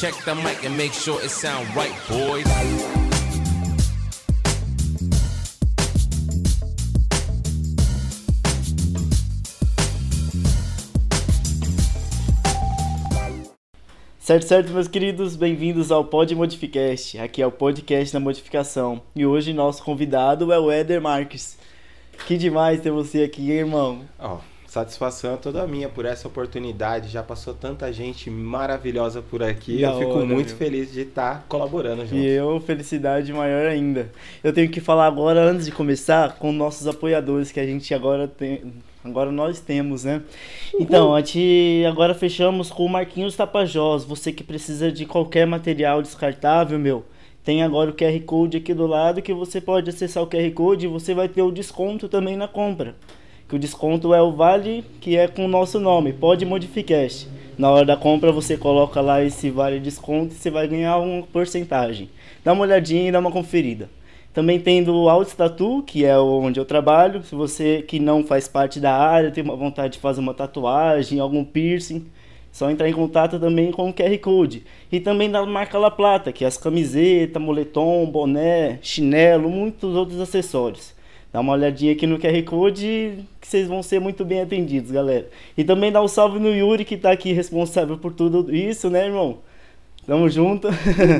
Check the mic and make sure it sound right, boys. Certo, certo, meus queridos, bem-vindos ao Pod Modificast. Aqui é o podcast da modificação. E hoje nosso convidado é o Éder Marques. Que demais ter você aqui, hein, irmão. Ó, satisfação é toda minha por essa oportunidade. Já passou tanta gente maravilhosa por aqui. Da eu fico hora, muito meu. feliz de estar colaborando junto. E eu, felicidade maior ainda. Eu tenho que falar agora, antes de começar, com nossos apoiadores que a gente agora tem. Agora nós temos, né? Então, a gente agora fechamos com o Marquinhos Tapajós. Você que precisa de qualquer material descartável, meu. Tem agora o QR Code aqui do lado que você pode acessar o QR Code e você vai ter o desconto também na compra. Que o desconto é o vale que é com o nosso nome, Pode Modificast. Na hora da compra você coloca lá esse vale desconto e você vai ganhar uma porcentagem. Dá uma olhadinha e dá uma conferida. Também tem do Alt Tattoo, que é onde eu trabalho. Se você que não faz parte da área, tem uma vontade de fazer uma tatuagem, algum piercing, só entrar em contato também com o QR Code. E também da marca La Plata, que é as camisetas, moletom, boné, chinelo, muitos outros acessórios. Dá uma olhadinha aqui no QR Code que vocês vão ser muito bem atendidos, galera. E também dá um salve no Yuri, que tá aqui responsável por tudo isso, né, irmão? Tamo junto.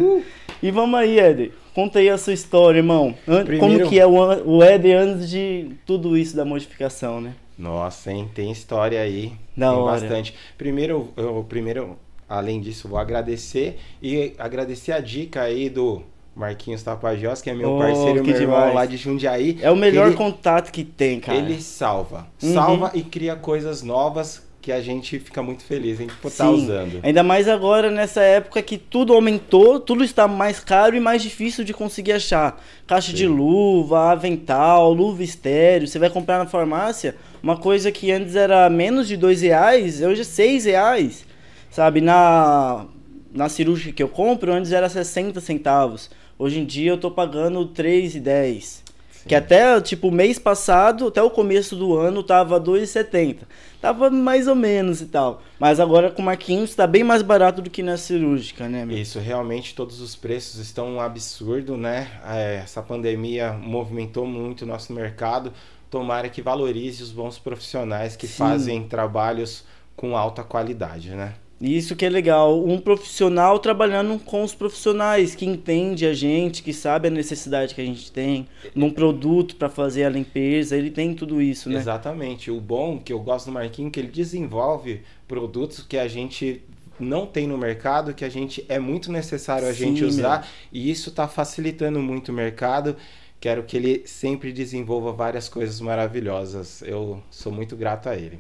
e vamos aí, Éder. Conta aí a sua história, irmão. An- Como Primeiro- que é o Éder antes de tudo isso da modificação, né? Nossa, hein? Tem história aí. Da tem hora. bastante. Primeiro, eu primeiro, além disso, vou agradecer e agradecer a dica aí do Marquinhos Tapajós, que é meu Oh, parceiro, meu irmão demais. lá de Jundiaí. É o melhor Ele- contato que tem, cara. Ele salva. Uhum. Salva e cria coisas novas que a gente fica muito feliz em estar Sim. usando. Ainda mais agora nessa época que tudo aumentou, tudo está mais caro e mais difícil de conseguir achar. Caixa de Sim. luva, avental, luva estéreo. Você vai comprar na farmácia uma coisa que antes era menos de dois reais, hoje é seis reais. Sabe, na, na cirúrgica que eu compro, antes era 60 centavos. Hoje em dia eu tô pagando 3,10. Que até, tipo, mês passado, até o começo do ano, tava 2,70. Tava mais ou menos e tal. Mas agora com o Marquinhos tá bem mais barato do que na cirúrgica, né, meu? Isso, realmente todos os preços estão um absurdo, né? É, Essa pandemia movimentou muito o nosso mercado. Tomara que valorize os bons profissionais que Sim. fazem trabalhos com alta qualidade, né? Isso que é legal. Um profissional trabalhando com os profissionais, que entende a gente, que sabe a necessidade que a gente tem, num produto para fazer a limpeza, ele tem tudo isso, né? Exatamente. O bom que eu gosto do Marquinho é que ele desenvolve produtos que a gente não tem no mercado, que a gente é muito necessário a Sim, gente usar, e isso está facilitando muito o mercado. Quero que ele sempre desenvolva várias coisas maravilhosas. Eu sou muito grato a ele.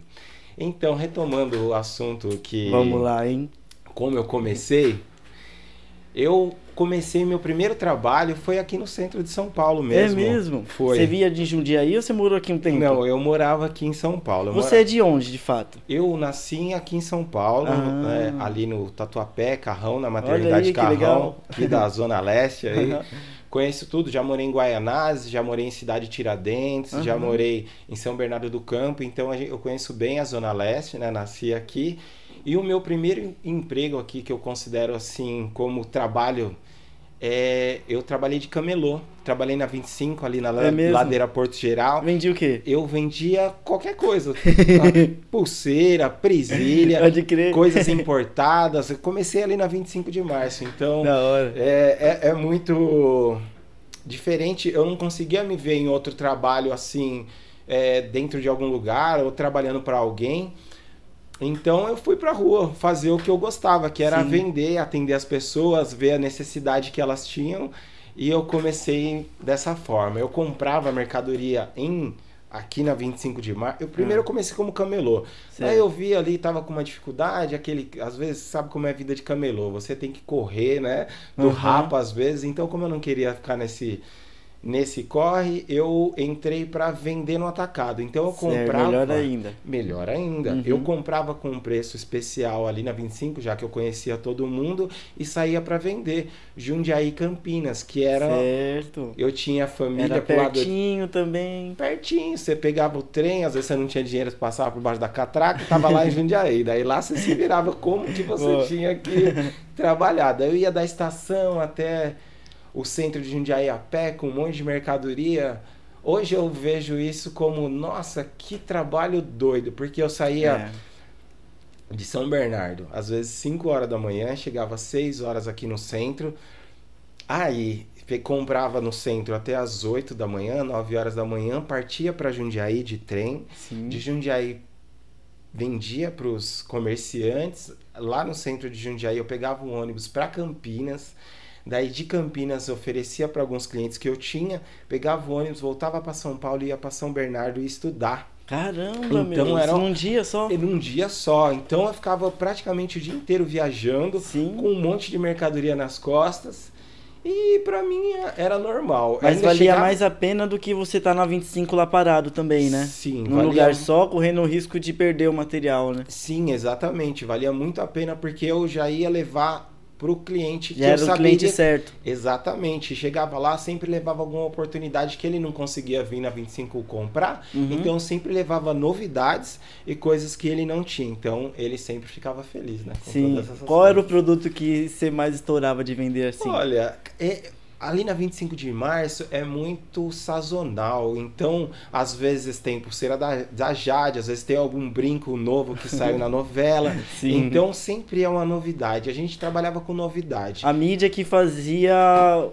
Então, retomando o assunto que Vamos lá, hein? como eu comecei, eu comecei meu primeiro trabalho foi aqui no centro de São Paulo mesmo. É mesmo? Foi. Você via de Jundiaí ou você morou aqui um tempo? Não, eu morava aqui em São Paulo. Eu Você é de onde, de fato? eu nasci aqui em São Paulo, Ah. né, ali no Tatuapé, Carrão, na aí, maternidade que Carrão, aqui da Zona Leste aí. Conheço tudo, já morei em Guaianazes, já morei em Cidade Tiradentes, já Aham. morei em São Bernardo do Campo, então eu conheço bem a Zona Leste, né? Nasci aqui. E o meu primeiro emprego aqui, que eu considero assim como trabalho, é eu trabalhei de camelô. Trabalhei na 25, ali na É ladeira Porto Geral. Vendi o quê? Eu vendia qualquer coisa. Pulseira, presilha, coisas importadas. Eu comecei ali na 25 de março, então é, é, é muito diferente. Eu não conseguia me ver em outro trabalho assim, é, dentro de algum lugar ou trabalhando para alguém. Então eu fui pra rua fazer o que eu gostava, que era Sim. vender, atender as pessoas, ver a necessidade que elas tinham. E eu comecei dessa forma. Eu comprava mercadoria em aqui na 25 de março. Eu primeiro eu comecei como camelô. Certo. Aí eu vi ali, tava com uma dificuldade, aquele, às vezes, sabe como é a vida de camelô, você tem que correr, né, do Uhum. rapa às vezes. Então, como eu não queria ficar nesse nesse corre, eu entrei para vender no atacado. Então eu Certo, comprava. melhor ainda. Melhor ainda. Uhum. Eu comprava com um preço especial ali na 25, já que eu conhecia todo mundo, e saía para vender. Jundiaí Campinas, que era. Certo. Eu tinha família Era pro lado pertinho também. pertinho. Você pegava o trem, às vezes você não tinha dinheiro para passar por baixo da catraca, tava lá em Jundiaí. Daí lá você se virava como que você Boa. tinha que trabalhar. Daí eu ia da estação até o centro de Jundiaí a pé, com um monte de mercadoria. Hoje eu vejo isso como, nossa, que trabalho doido, porque eu saía É. de São Bernardo, às vezes 5 horas da manhã, chegava às 6 horas aqui no centro. Aí comprava no centro até às 8 da manhã, 9 horas da manhã, partia para Jundiaí de trem. Sim. De Jundiaí vendia para os comerciantes. Lá no centro de Jundiaí eu pegava um ônibus para Campinas. Daí de Campinas oferecia para alguns clientes que eu tinha, pegava o ônibus, voltava para São Paulo e ia para São Bernardo estudar. Caramba, Então meu. era um- dia só. E num dia só. Então eu ficava praticamente o dia inteiro viajando, Sim. com um monte de mercadoria nas costas. E pra mim era normal. Mas Ainda valia chegava- mais a pena do que você tá na 25 lá parado também, né? Sim, Num valia- lugar só, correndo o risco de perder o material, né? Sim, exatamente. Valia muito a pena porque eu já ia levar pro cliente que era o sabia. cliente certo. Exatamente. Chegava lá, sempre levava alguma oportunidade que ele não conseguia vir na 25 comprar. Uhum. Então sempre levava novidades e coisas que ele não tinha. Então ele sempre ficava feliz, né? Sim. Qual era o coisas. produto que você mais estourava de vender assim? Olha, é- ali na 25 de março é muito sazonal. Então, às vezes tem pulseira da, da Jade, às vezes tem algum brinco novo que saiu na novela. Sim. Então, sempre é uma novidade. A gente trabalhava com novidade. A mídia que fazia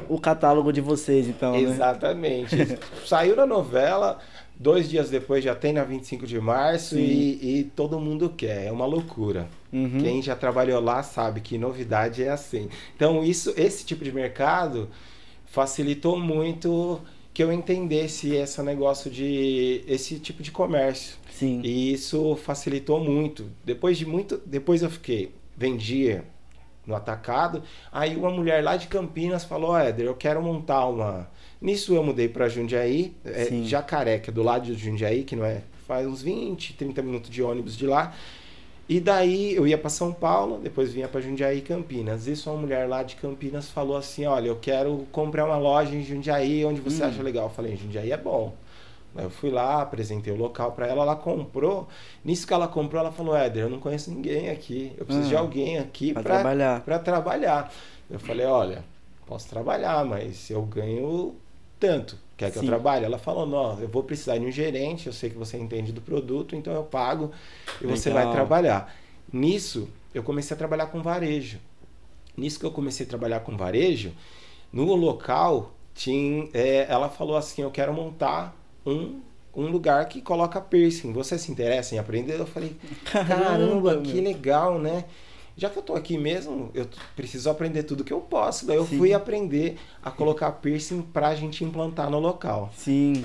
o catálogo de vocês, então, né? Exatamente. Saiu na novela, dois dias depois já tem na 25 de março e, e todo mundo quer. É uma loucura. Uhum. Quem já trabalhou lá sabe que novidade é assim. Então, isso, esse tipo de mercado facilitou muito que eu entendesse esse negócio de esse tipo de comércio. Sim. E isso facilitou muito. Depois de muito, depois eu fiquei vendia no atacado. Aí uma mulher lá de Campinas falou: "Ó, Éder, eu quero montar uma". Nisso eu mudei para Jundiaí, é. Jacaré, que é do lado de Jundiaí, que não é, faz uns 20, 30 minutos de ônibus de lá. E daí eu ia para São Paulo, depois vinha para Jundiaí e Campinas. Isso uma mulher lá de Campinas falou assim: "Olha, eu quero comprar uma loja em Jundiaí, onde você Hum. acha legal?" Eu falei: "Jundiaí é bom". Eu fui lá, apresentei o local para ela, ela comprou. Nisso que ela comprou, ela falou: Éder, eu não conheço ninguém aqui. Eu preciso Ah, de alguém aqui para trabalhar. Para trabalhar. Eu falei: Olha, posso trabalhar, mas eu ganho tanto. Quer que Sim. eu trabalhe? Ela falou: Não, eu vou precisar de um gerente. Eu sei que você entende do produto, então eu pago e você vai Legal. trabalhar. Nisso, eu comecei a trabalhar com varejo. Nisso que eu comecei a trabalhar com varejo, no local, tinha, é, ela falou assim: Eu quero montar um, um lugar que coloca piercing. Você se interessa em aprender? Eu falei: Caramba, que legal, né? Já que eu tô aqui mesmo, eu preciso aprender tudo que eu posso. Daí eu Sim. fui aprender a colocar piercing pra gente implantar no local. Sim.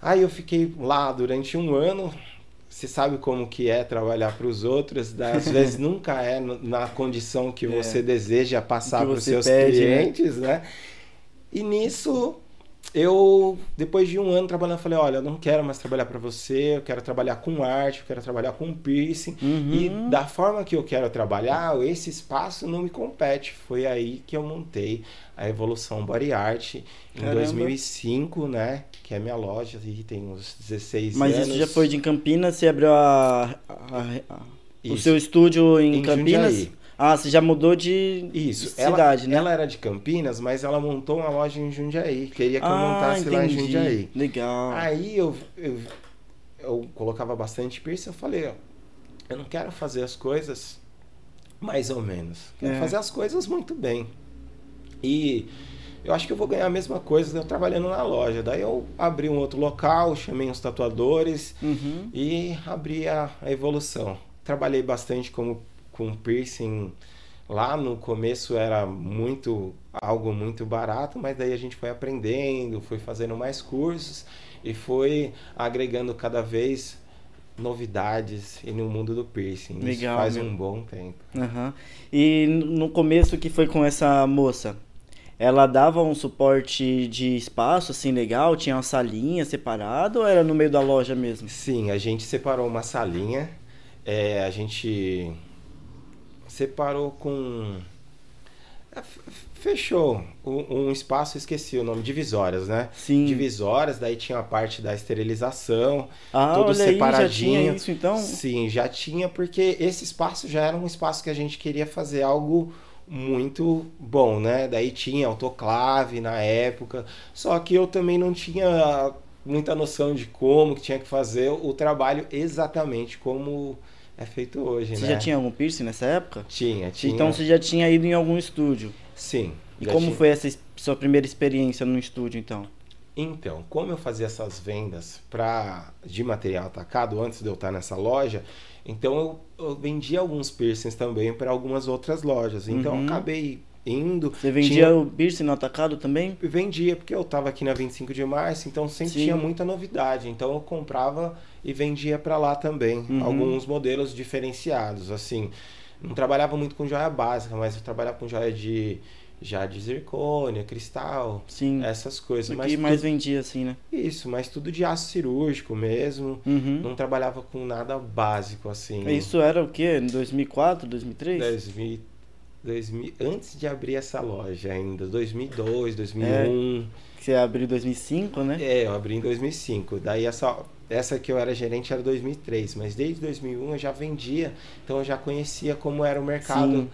Aí eu fiquei lá durante um ano. Você sabe como que é trabalhar para os outros, às vezes nunca é na condição que É. você deseja passar para os seus pede, né? clientes, né? E nisso eu, depois de um ano trabalhando, falei, olha, eu não quero mais trabalhar para você, eu quero trabalhar com arte, eu quero trabalhar com piercing. Uhum. E da forma que eu quero trabalhar, esse espaço não me compete. Foi aí que eu montei a Evolução Body Art em Caramba. 2005, né? Que é minha loja e tem uns 16 Mas anos. isso já foi de Campinas? Você abriu a, a- a- o seu estúdio em, Em Campinas? Jundiaí. Ah, você já mudou de, Isso, de ela, cidade, né? ela era de Campinas, mas ela montou uma loja em Jundiaí. Queria que eu ah, montasse lá em entendi. Jundiaí. Legal. Aí eu, eu, eu colocava bastante piercing, eu falei, ó, eu não quero fazer as coisas mais ou menos. Quero É. fazer as coisas muito bem. E eu acho que eu vou ganhar a mesma coisa eu trabalhando na loja. Daí eu abri um outro local, chamei uns tatuadores Uhum. e abri a, a evolução. Trabalhei bastante como, com piercing. Lá no começo era muito algo muito barato, mas daí a gente foi aprendendo, foi fazendo mais cursos e foi agregando cada vez novidades e no mundo do piercing. Isso Legal, faz meu. um bom tempo. Aham. E no começo que foi com essa moça, ela dava um suporte de espaço assim legal, tinha uma salinha separada ou era no meio da loja mesmo? Sim, a gente separou uma salinha, é, a gente separou com. é, Fechou um, um espaço, esqueci o nome, divisórias, né? Sim. Divisórias, daí tinha a parte da esterilização, Ah, tudo olha aí, já separadinho. tinha isso então? Sim, já tinha, porque esse espaço já era um espaço que a gente queria fazer algo muito bom, né? Daí tinha autoclave na época, só que eu também não tinha muita noção de como que tinha que fazer o trabalho exatamente como é feito hoje, Você né? já tinha algum piercing nessa época? Tinha, tinha. Então você já tinha ido em algum estúdio. Sim. E como tinha. foi essa es- sua primeira experiência no estúdio então? Então, como eu fazia essas vendas pra, de material atacado antes de eu estar nessa loja, então eu, eu vendia alguns piercings também para algumas outras lojas. Então Uhum. eu acabei indo. Você vendia tinha- o piercing no atacado também? vendia porque eu estava aqui na 25 de março, então sempre Sim. tinha muita novidade. Então eu comprava e vendia para lá também Uhum. alguns modelos diferenciados, assim. Não trabalhava muito com joia básica, mas eu trabalhava com joia de já de zircônia, cristal, Sim. essas coisas. o Mas que mais vendia assim, né? isso, mas tudo de aço cirúrgico mesmo. Uhum. Não trabalhava com nada básico assim. Isso era o quê? Em 2004, 2003? 2000, 2000, antes de abrir essa loja ainda, 2002, 2001. Que você abriu em 2005, né? É, eu abri em 2005. Daí essa, essa que eu era gerente era 2003, mas desde 2001 eu já vendia, então eu já conhecia como era o mercado, Sim.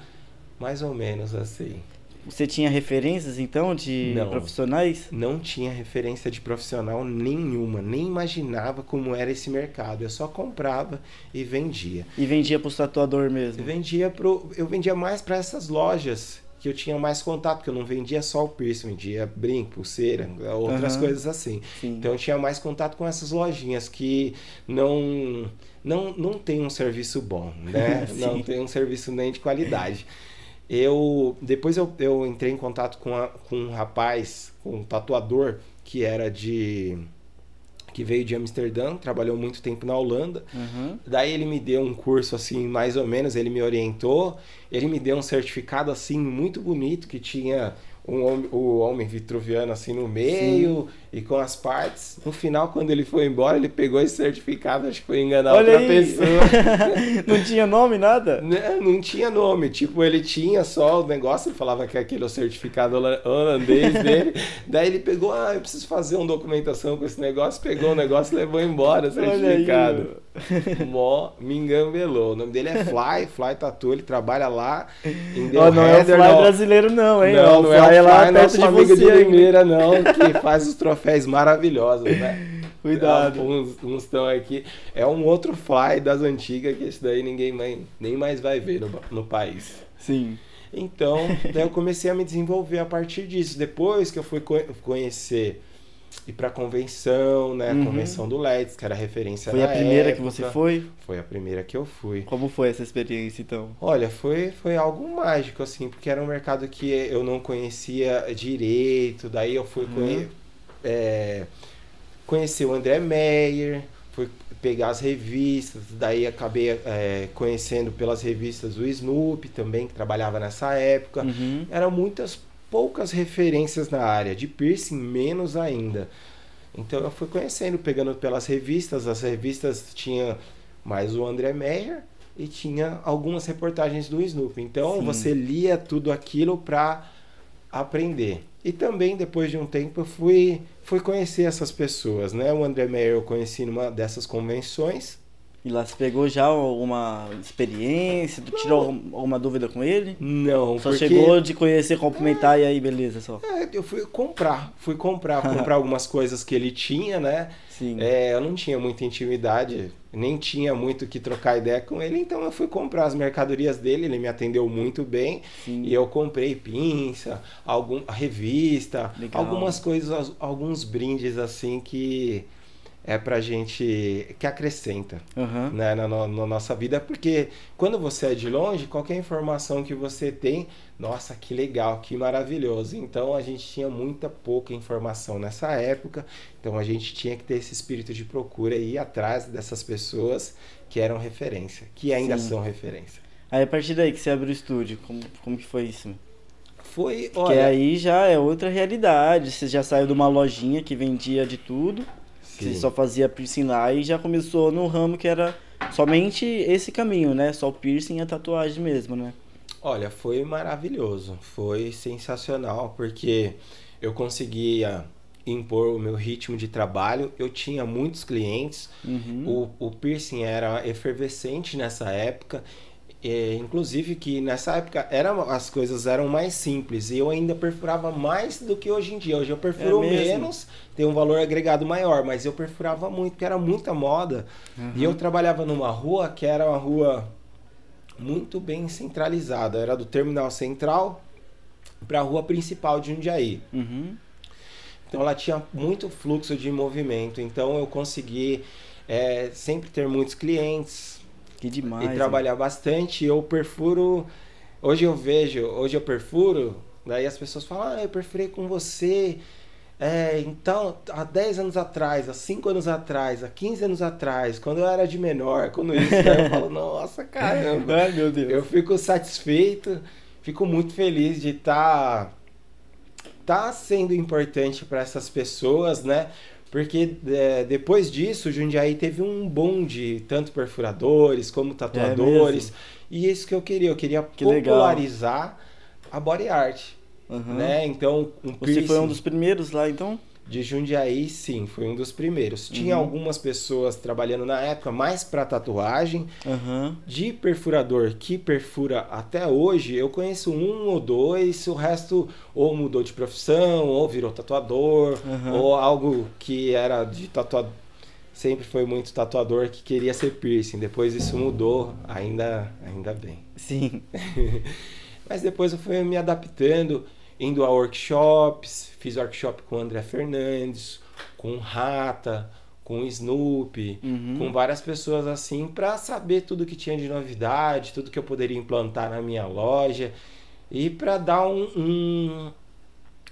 mais ou menos assim. Você tinha referências então de Não. profissionais? Não tinha referência de profissional nenhuma, nem imaginava como era esse mercado. Eu só comprava e vendia. E vendia pro tatuador mesmo? Eu vendia pro, eu vendia mais para essas lojas que eu tinha mais contato, que eu não vendia só o piercing, vendia brinco, pulseira, outras Aham. coisas assim. Sim. Então eu tinha mais contato com essas lojinhas que não não, não tem um serviço bom, né? Não tem um serviço nem de qualidade. Eu depois eu, eu entrei em contato com, a- com um rapaz, com um tatuador que era de que veio de Amsterdã, trabalhou muito tempo na Holanda. Uhum. Daí ele me deu um curso assim, mais ou menos, ele me orientou. Ele me deu um certificado assim muito bonito que tinha um o homem vitruviano assim no meio e com as partes. No final, quando ele foi embora, ele pegou esse certificado, acho que foi enganar Olha outra aí! pessoa. não tinha nome, nada? Né, Não tinha nome, tipo, ele tinha só o negócio, ele falava que aquele é o certificado hola- holandês dele. Daí ele pegou, ah, eu preciso fazer uma documentação com esse negócio, pegou o negócio e levou embora o certificado. Mó, me engambelou. O nome dele é Fly, Fly Tatu, ele trabalha lá em Ó, não é o Heather, Fly não. brasileiro não, hein? Não, Ó, não é o Fly Fly, lá perto nosso de amigo de. Limeira, não, que faz os troféus maravilhosos, né? Cuidado. Uns uns estão aqui. É um outro Fly das antigas, que esse daí ninguém mais, nem mais vai ver no, no país. Sim. Então, daí eu comecei a me desenvolver a partir disso. Depois que eu fui co- conhecer, ir pra convenção, né? Uhum. Convenção do LEDs, que era referência Foi a primeira que época. você foi? Foi a primeira que eu fui. Como foi essa experiência então? Olha, foi, foi algo mágico, assim, porque era um mercado que eu não conhecia direito, daí eu fui Uhum. conhe- é, conhecer o André Meyer, fui pegar as revistas, daí acabei é, conhecendo pelas revistas o Snoopy também, que trabalhava nessa época. Uhum. Eram muitas poucas referências na área, de piercing menos ainda. Então eu fui conhecendo, pegando pelas revistas, as revistas tinha mais o André Meyer e tinha algumas reportagens do Snoopy. Então Sim. você lia tudo aquilo para aprender. E também depois de um tempo eu fui fui conhecer essas pessoas, né? O André Meyer eu conheci numa dessas convenções. E lá você pegou já alguma experiência? Tu tirou algum- alguma dúvida com ele? Não, Só porque chegou de conhecer, cumprimentar e aí beleza só. É, eu fui comprar, fui comprar, comprar algumas coisas que ele tinha, né? Sim. É, eu não tinha muita intimidade, nem tinha muito que trocar ideia com ele, então eu fui comprar as mercadorias dele, ele me atendeu muito bem. Sim. E eu comprei pinça, algum, revista, Legal. algumas coisas, alguns brindes assim que é pra gente que acrescenta Aham. né, na, na nossa vida, porque quando você é de longe, qualquer informação que você tem, nossa, que legal, que maravilhoso. Então a gente tinha muita pouca informação nessa época, então a gente tinha que ter esse espírito de procura e ir atrás dessas pessoas que eram referência, que ainda Sim. são referência. Aí a partir daí que você abriu o estúdio, como, como que foi isso? Foi, Porque olha, aí já é outra realidade. Você já saiu de uma lojinha que vendia de tudo, sim. só fazia piercing lá e já começou no ramo que era somente esse caminho, né? Só o piercing e a tatuagem mesmo, né? Olha, foi maravilhoso, foi sensacional, porque eu conseguia impor o meu ritmo de trabalho, eu tinha muitos clientes, Uhum. o, o piercing era efervescente nessa época, é, inclusive que nessa época era, as coisas eram mais simples e eu ainda perfurava mais do que hoje em dia. Hoje eu perfuro É menos, tem um valor agregado maior, mas eu perfurava muito, porque era muita moda. E eu trabalhava numa rua que era uma rua muito bem centralizada, era do terminal central para a rua principal de Jundiaí. Uhum. Então ela tinha muito fluxo de movimento, então eu consegui é, sempre ter muitos clientes Que demais. e trabalhar bastante. Eu perfuro, hoje eu vejo, hoje eu perfuro, daí as pessoas falam, ah, eu perfurei com você. É, então, há 10 anos atrás, há 5 anos atrás, há 15 anos atrás, quando eu era de menor, quando isso, daí eu falo, nossa, caramba. Ai, meu Deus. Eu fico satisfeito, fico muito feliz de estar tá sendo importante para essas pessoas, né? Porque é, depois disso, o Jundiaí teve um boom de tanto perfuradores como tatuadores. mesmo? e isso que eu queria, eu queria Que legal. popularizar a body art, Uhum. né? Então, um Você foi um dos primeiros lá, então? De Jundiaí, sim, foi um dos primeiros. Tinha Uhum. algumas pessoas trabalhando na época mais para tatuagem, Aham. de perfurador que perfura até hoje, eu conheço um ou dois, o resto ou mudou de profissão, ou virou tatuador, Aham. ou algo que era de tatuador. Sempre foi muito tatuador que queria ser piercing. Depois isso mudou, ainda, ainda bem. Sim. Mas depois eu fui me adaptando, indo a workshops, fiz workshop com o André Fernandes, com o Rata, com o Snoopy, Uhum. com várias pessoas assim, para saber tudo que tinha de novidade, tudo que eu poderia implantar na minha loja e para dar um, um,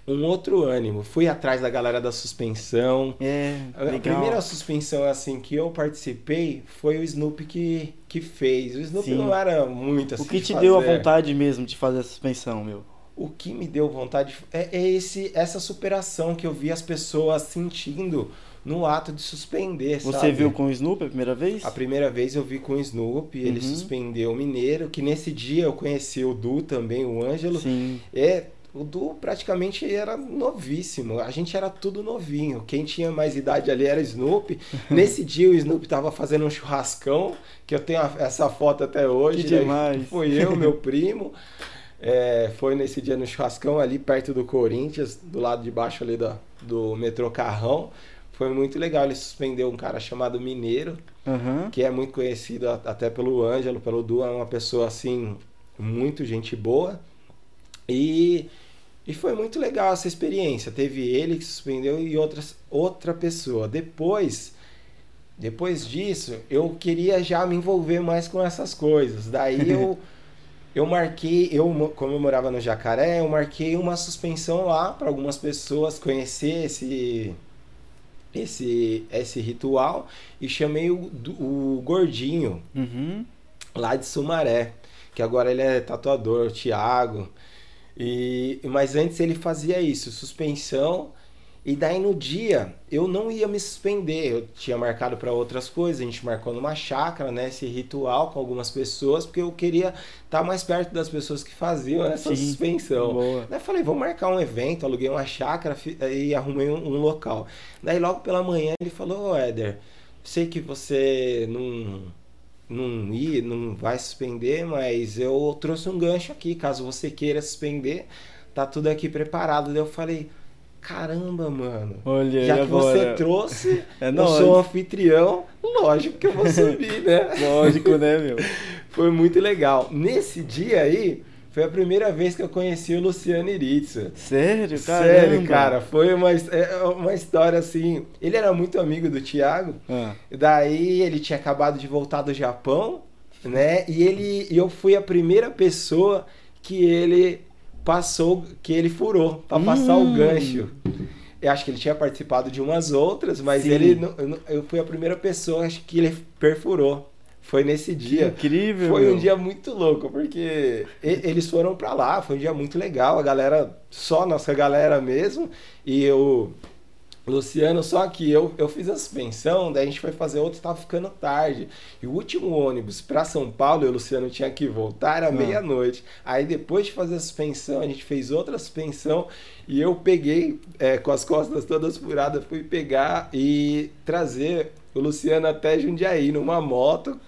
um outro ânimo. Fui atrás da galera da suspensão. É, A legal. primeira suspensão assim que eu participei foi o Snoopy que, que fez. O Snoopy Sim. não era muito assim. O que de te deu a vontade mesmo de fazer a suspensão, meu? O que me deu vontade é, é esse, essa superação que eu vi as pessoas sentindo no ato de suspender. Você sabe? viu com o Snoopy a primeira vez? A primeira vez eu vi com o Snoopy, ele Uhum. suspendeu o Mineiro, que nesse dia eu conheci o Du também, o Ângelo. Sim. É, o Du praticamente era novíssimo, a gente era tudo novinho. Quem tinha mais idade ali era Snoopy. Nesse dia o Snoopy tava fazendo um churrascão, que eu tenho essa foto até hoje. Que né? demais. Foi eu, meu primo. É, foi nesse dia no churrascão ali perto do Corinthians, do lado de baixo ali da, do metrô Carrão. Foi muito legal. Ele suspendeu um cara chamado Mineiro, Aham. que é muito conhecido até pelo Ângelo, pelo Du, é uma pessoa assim, muito gente boa. E, e foi muito legal essa experiência. Teve ele que suspendeu e outras, outra pessoa. Depois, depois disso, eu queria já me envolver mais com essas coisas. Daí eu, eu marquei, eu, mo- como eu morava no Jacaré, eu marquei uma suspensão lá para algumas pessoas conhecer esse esse esse ritual e chamei o, o gordinho Uhum. lá de Sumaré, que agora ele é tatuador, Thiago. E mas antes ele fazia isso, suspensão. E daí no dia eu não ia me suspender, eu tinha marcado para outras coisas, a gente marcou numa chácara, né, esse ritual com algumas pessoas, porque eu queria estar mais perto das pessoas que faziam essa Sim, suspensão. boa. Daí eu falei, vou marcar um evento, aluguei uma chácara fi- e arrumei um, um local. Daí logo pela manhã ele falou, ô Éder, sei que você não, não, ia, não vai suspender, mas eu trouxe um gancho aqui, caso você queira suspender, tá tudo aqui preparado. Daí eu falei, caramba, mano. Olha, Já que agora? você trouxe, É eu sou um anfitrião, lógico que eu vou subir, né? Lógico, né, meu? Foi muito legal. Nesse dia aí, foi a primeira vez que eu conheci o Luciano Iritza. Sério, cara? Sério, cara, foi uma, é uma história assim. Ele era muito amigo do Thiago, Ah, daí ele tinha acabado de voltar do Japão, né? E ele, e eu fui a primeira pessoa que ele passou, que ele furou pra passar Hum. o gancho. Eu acho que ele tinha participado de umas outras, mas Sim. ele não- eu fui a primeira pessoa acho que ele perfurou Foi nesse dia. incrível, Foi meu. um dia muito louco, porque eles foram pra lá, foi um dia muito legal, a galera, só nossa galera mesmo, e eu, Luciano, só que eu, eu fiz a suspensão, daí a gente foi fazer outro, tava ficando tarde. E o último ônibus pra São Paulo, eu e o Luciano tinha que voltar, era meia-noite. Aí depois de fazer a suspensão, a gente fez outra suspensão e eu peguei é, com as costas todas furadas, fui pegar e trazer o Luciano até Jundiaí numa moto.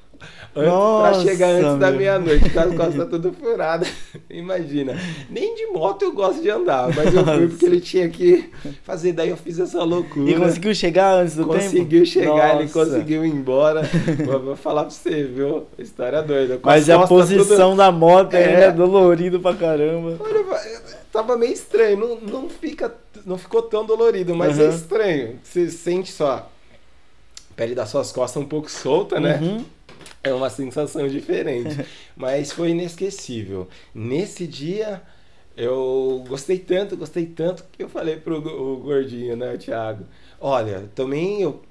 Antes, Nossa, pra chegar antes da meia-noite, com as costas todas furadas. Imagina. Nem de moto eu gosto de andar, mas eu fui porque ele tinha que fazer. Daí eu fiz essa loucura. E conseguiu chegar antes do tempo? Conseguiu chegar, ele Nossa. conseguiu ir embora. vou, vou falar pra você, viu? História doida. Com Mas as a posição tudo- da moto ainda É. é dolorido pra caramba. Olha, tava meio estranho. Não, não, fica, não ficou tão dolorido, mas é Aham. estranho. Você sente só a pele das suas costas um pouco solta, né? Uhum. É uma sensação diferente. Mas foi inesquecível. Nesse dia, eu gostei tanto, gostei tanto, que eu falei pro o gordinho, né, o Thiago? Olha, também eu,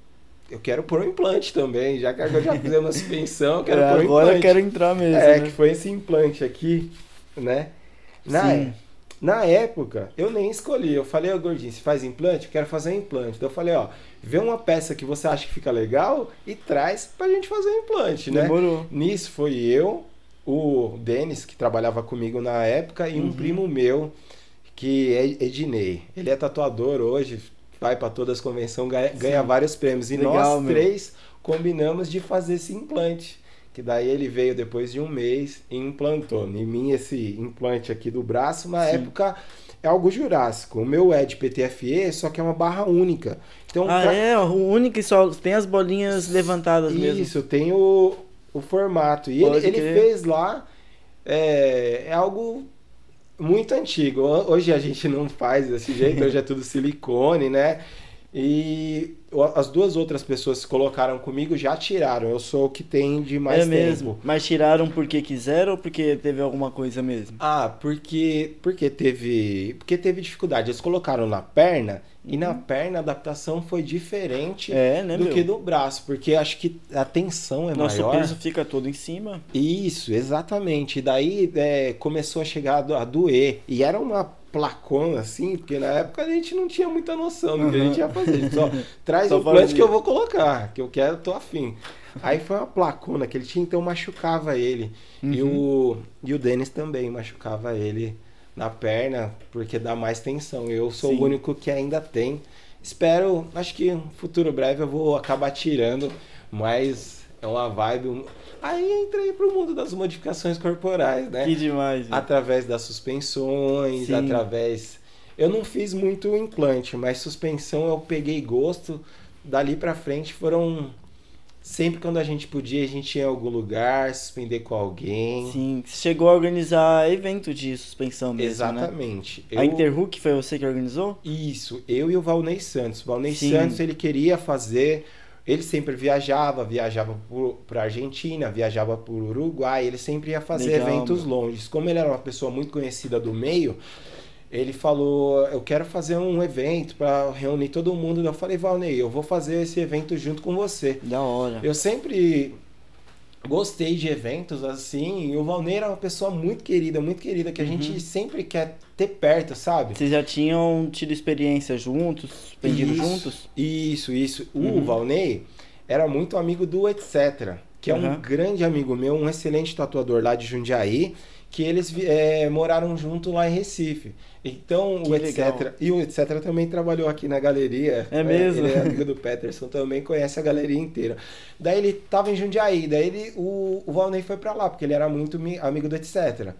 eu quero pôr um implante também, já que agora já fizemos uma suspensão, eu quero É, pôr um agora implante. eu quero entrar mesmo. É, né? que foi esse implante aqui, né? Na, Sim. na época, eu nem escolhi. Eu falei, ô gordinho, se faz implante? Eu quero fazer um implante. Então eu falei, ó, vê uma peça que você acha que fica legal e traz pra gente fazer um implante, né? Demorou. Nisso foi eu, o Denis, que trabalhava comigo na época, e um Uhum. primo meu, que é Ednei. Ele é tatuador hoje, vai pra todas as convenções, ganha, ganha vários prêmios. E Legal, nós meu. três combinamos de fazer esse implante. Que daí ele veio depois de um mês e implantou em mim esse implante aqui do braço. Na Sim. época é algo jurássico. O meu é de PTFE, só que é uma barra única. Ah, pra- é? O único só tem as bolinhas levantadas mesmo. isso, tem o, o formato. E Pode ele, ele fez lá, é, é algo muito antigo. Ho- Hoje a gente não faz desse jeito, hoje é tudo silicone, né? E as duas outras pessoas que colocaram comigo já tiraram. Eu sou o que tem de mais é tempo. mesmo. Mas tiraram porque quiseram ou porque teve alguma coisa mesmo? Ah, porque porque teve porque teve dificuldade. Eles colocaram na perna e na perna a adaptação foi diferente Uhum. É, né, do meu? que no braço, porque acho que a tensão é Nosso maior. peso fica todo em cima. Isso, exatamente. E daí é, começou a chegar a do- doer. E era uma placona assim, porque na época a gente não tinha muita noção do que a gente ia fazer. Gente só traz Só o fazia. que eu vou colocar, que eu quero, tô afim. Aí foi uma placona que ele tinha, então machucava ele. E o, e o Denis também machucava ele na perna, porque dá mais tensão. Eu sou Sim. o único que ainda tem. Espero, acho que no futuro breve eu vou acabar tirando, mas é uma vibe. Aí entrei pro mundo das modificações corporais, né? Que demais. meu. Através das suspensões, Sim. através. Eu não fiz muito implante, mas suspensão eu peguei gosto. Dali pra frente foram. Sempre quando a gente podia, a gente ia em algum lugar, suspender com alguém. Sim, chegou a organizar evento de suspensão mesmo, né? Exatamente. A Eu- Interhook foi você que organizou? Isso, eu e o Valnei Santos. O Valnei Sim. Santos, ele queria fazer, ele sempre viajava, viajava para Argentina, viajava por Uruguai, ele sempre ia fazer Legal, eventos meu. longes. Como ele era uma pessoa muito conhecida do meio, ele falou, eu quero fazer um evento para reunir todo mundo. Eu falei, Valnei, eu vou fazer esse evento junto com você. Da hora. Eu sempre gostei de eventos assim, e o Valnei era uma pessoa muito querida, muito querida, que a Uhum. gente sempre quer ter perto, sabe? Vocês já tinham tido experiência juntos, Isso, juntos? Isso, isso. O Uhum. Valnei era muito amigo do Etc., que é um grande amigo meu, um excelente tatuador lá de Jundiaí, que eles eh, moraram junto lá em Recife. Então, Que o legal. Etc. E o Etc. também trabalhou aqui na galeria. É mesmo? Ele é amigo do Peterson, também conhece a galeria inteira. Daí ele tava em Jundiaí, daí ele, o, o Valnei foi pra lá, porque ele era muito mi- amigo do Etc.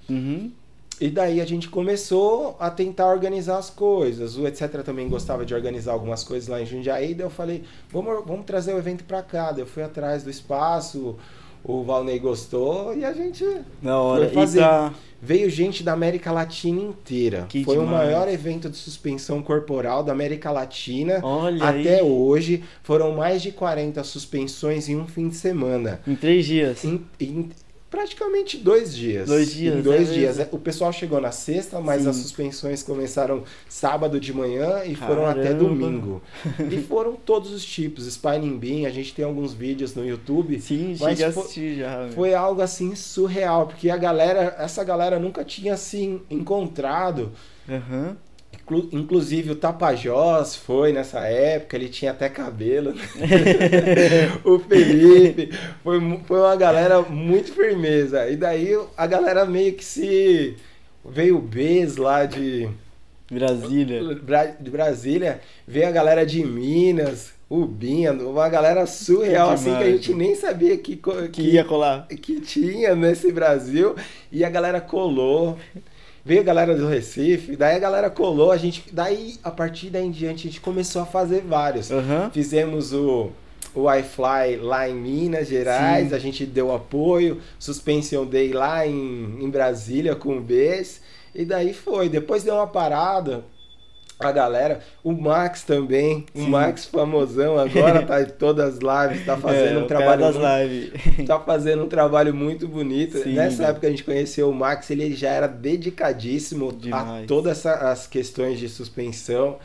Uhum. E daí a gente começou a tentar organizar as coisas. O etc também gostava de organizar algumas coisas lá em Jundiaí. Daí eu falei, vamos, vamos trazer o evento pra cá. Daí eu fui atrás do espaço, o Valnei gostou e a gente Da hora. Foi fazer. Pra... veio gente da América Latina inteira. Que Foi o demais. maior evento de suspensão corporal da América Latina. Olha Até aí. hoje foram mais de 40 suspensões em um fim de semana. Em três dias. Em- em- praticamente dois dias. Dois dias, Em dois é dias. mesmo? O pessoal chegou na sexta, mas Sim. as suspensões começaram sábado de manhã e foram até Caramba. domingo. e foram todos os tipos. Spinning Bean, a gente tem alguns vídeos no YouTube. Sim, Mas cheguei a fo- assistir já. meu. Foi algo assim surreal, porque a galera, essa galera nunca tinha assim encontrado. Aham. Inclu- Inclusive o Tapajós foi nessa época, ele tinha até cabelo. o Felipe, foi, foi uma galera muito firmeza. E daí a galera meio que se. Veio o Bez lá de, Brasília. Bra- de Brasília, veio a galera de Minas, o Binha, uma galera surreal, assim, que a gente nem sabia que, co- Que ia colar. que tinha nesse Brasil e a galera colou. Veio a galera do Recife, daí a galera colou, a gente, daí a partir daí em diante a gente começou a fazer vários. Aham. Fizemos o o iFly lá em Minas Gerais, Sim. a gente deu apoio, Suspension Day lá em, em Brasília com o BES, e daí foi. Depois deu uma parada, a galera, o Max também, o Sim. Max famosão agora tá em todas as lives, tá fazendo É, um o trabalho das muito- lives. tá fazendo um trabalho muito bonito. Sim. Nessa época a gente conheceu o Max, ele já era dedicadíssimo a Demais. todas essa- as questões de suspensão.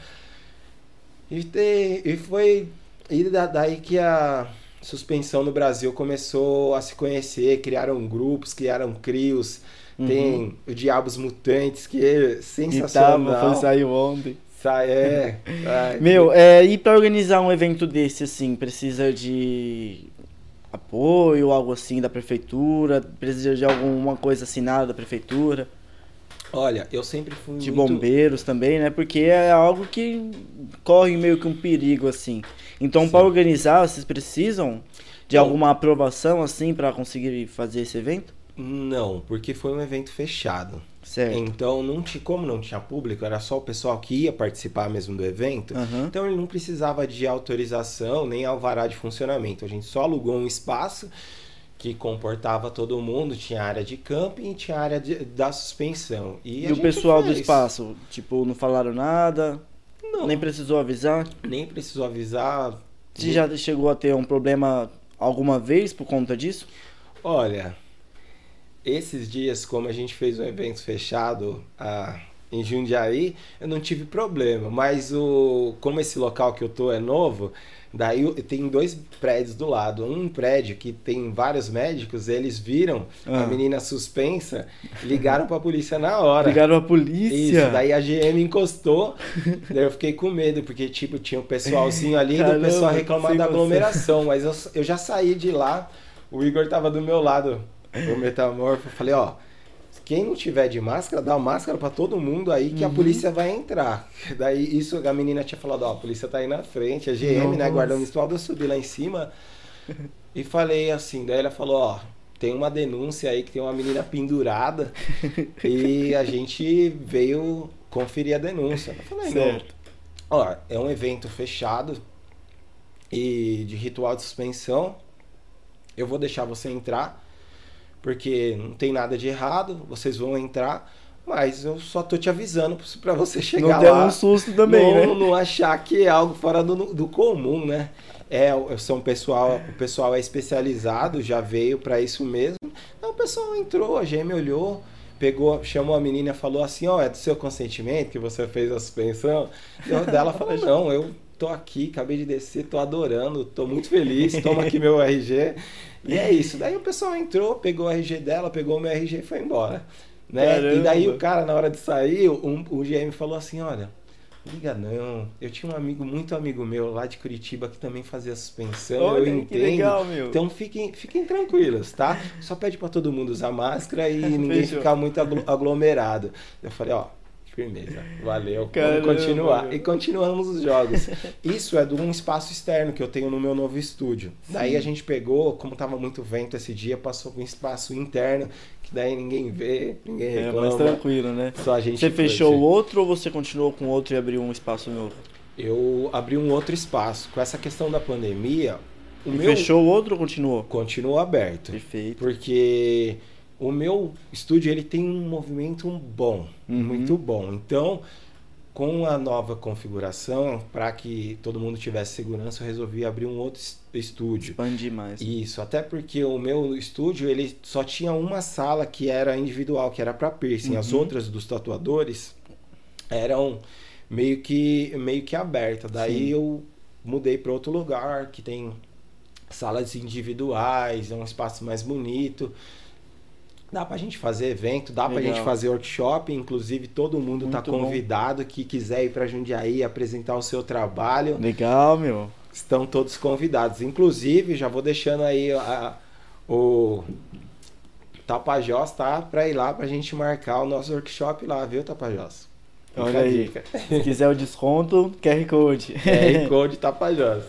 E, te- e foi e da- daí que a suspensão no Brasil começou a se conhecer, criaram grupos, criaram crios. Tem o Diabos Mutantes, que é E tava, sensacional. foi, saiu ontem. Sai, é. Meu, é, e pra organizar um evento desse, assim, precisa de apoio, algo assim da prefeitura? Precisa de alguma coisa assinada da prefeitura? Olha, eu sempre fui De muito... bombeiros também, né? Porque é algo que corre meio que um perigo, assim. Então, Sim. pra organizar, vocês precisam de Bom. alguma aprovação, assim, pra conseguir fazer esse evento? Não, porque foi um evento fechado. Certo. Então, não ti- como não tinha público, era só o pessoal que ia participar mesmo do evento. Aham. Então, ele não precisava de autorização nem alvará de funcionamento. A gente só alugou um espaço que comportava todo mundo, tinha área de camping e tinha área de- da suspensão. E, E, o pessoal do fez. espaço, tipo, não falaram nada? Não, Nem precisou avisar? nem precisou avisar. Você já chegou a ter um problema alguma vez por conta disso? Olha, esses dias, como a gente fez um evento fechado ah, em Jundiaí, eu não tive problema. Mas o, como esse local que eu tô é novo, daí tem dois prédios do lado. Um prédio que tem vários médicos, eles viram Ah. a menina suspensa, ligaram pra polícia na hora. Ligaram a polícia? Isso, daí a GM encostou, daí eu fiquei com medo, porque tipo, tinha um pessoalzinho ali do Caramba, pessoal reclamar sem da aglomeração, mas eu, eu já saí de lá, o Igor tava do meu lado, o metamorfo, falei, ó, quem não tiver de máscara, dá máscara pra todo mundo aí que a Uhum. polícia vai entrar. Daí isso a menina tinha falado, ó, a polícia tá aí na frente, a GM, né, Nossa. guarda municipal, eu subi lá em cima e falei assim, daí ela falou, ó, tem uma denúncia aí que tem uma menina pendurada e a gente veio conferir a denúncia. Eu falei, não, Certo. ó, é um evento fechado e de ritual de suspensão. Eu vou deixar você entrar, porque não tem nada de errado, vocês vão entrar, mas eu só tô te avisando pra você chegar Não lá um susto também, não, né? não achar que é algo fora do, do comum, né? É, são pessoal, o pessoal é especializado, já veio para isso mesmo. Então o pessoal entrou, a GM olhou, pegou, chamou a menina e falou assim, ó, é do seu consentimento que você fez a suspensão? Eu- dela falou, não, eu tô aqui, acabei de descer, tô adorando, tô muito feliz, toma aqui meu RG. E é isso. Daí o pessoal entrou, pegou o RG dela, pegou o meu RG e foi embora. Né? E daí o cara, na hora de sair, um, o GM falou assim, olha, liga não, eu tinha um amigo, muito amigo meu lá de Curitiba que também fazia suspensão, Olha, eu entendo. legal. Então fiquem, fiquem tranquilos, tá? Só pede pra todo mundo usar máscara e ninguém Fechou. ficar muito aglo- aglomerado. Eu falei, ó, firmeza, valeu, Caramba, vamos continuar. E continuamos os jogos. Isso é de um espaço externo que eu tenho no meu novo estúdio. Daí a gente pegou, como tava muito vento esse dia, passou com um espaço interno, que daí ninguém vê, ninguém É, reclama. mais tranquilo, né? Só a gente Você fechou o outro ou você continuou com o outro e abriu um espaço novo? Eu abri um outro espaço. Com essa questão da pandemia, o E meu fechou o outro ou continuou? continuou aberto. Perfeito. Porque o meu estúdio ele tem um movimento bom, Uhum. muito bom. Então, com a nova configuração, para que todo mundo tivesse segurança, eu resolvi abrir um outro es- estúdio. Expandir mais. Isso, até porque o meu estúdio ele só tinha uma sala que era individual, que era para piercing. As Uhum. outras dos tatuadores eram meio que meio que abertas. Daí Sim. eu mudei para outro lugar que tem salas individuais, é um espaço mais bonito. Dá pra gente fazer evento, dá pra Legal. gente fazer workshop, inclusive todo mundo tá Muito bom. convidado que quiser ir para Jundiaí apresentar o seu trabalho. Legal, meu. Estão todos convidados. Inclusive, já vou deixando aí a- o Tapajós, tá? Pra ir lá pra gente marcar o nosso workshop lá, viu, Tapajós? Olha aí. Se quiser o desconto, QR Code. É, Code Tapajós.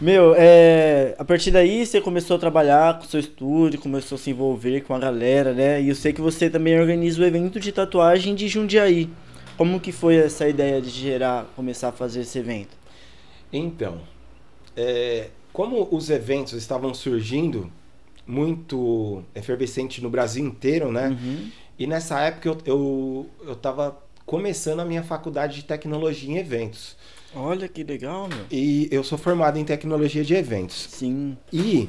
Meu, é, a partir daí você começou a trabalhar com o seu estúdio, começou a se envolver com a galera, né? E eu sei que você também organiza o evento de tatuagem de Jundiaí. Como que foi essa ideia de gerar, começar a fazer esse evento? Então, é, como os eventos estavam surgindo muito efervescente no Brasil inteiro, né? Uhum. E nessa época eu, eu, eu tava começando a minha faculdade de tecnologia em eventos. Olha que legal, meu. E eu sou formado em tecnologia de eventos. Sim. E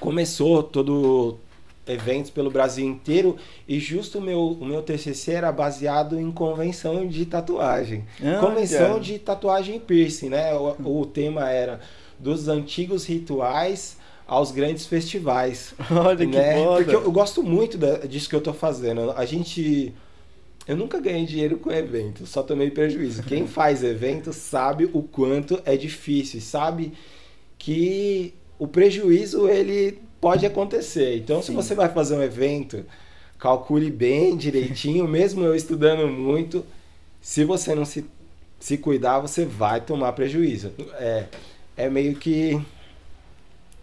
começou todo eventos pelo Brasil inteiro e justo o meu, o meu TCC era baseado em convenção de tatuagem. Ah, convenção cara. de tatuagem e piercing, né? O, o tema era dos antigos rituais aos grandes festivais. Olha que né? foda. Porque eu, eu gosto muito da- disso que eu tô fazendo. A gente. Eu nunca ganhei dinheiro com evento, só tomei prejuízo. Quem faz evento sabe o quanto é difícil, sabe que o prejuízo ele pode acontecer. Então, se Sim. você vai fazer um evento, calcule bem direitinho, mesmo eu estudando muito, se você não se, se cuidar, você vai tomar prejuízo. É, é meio que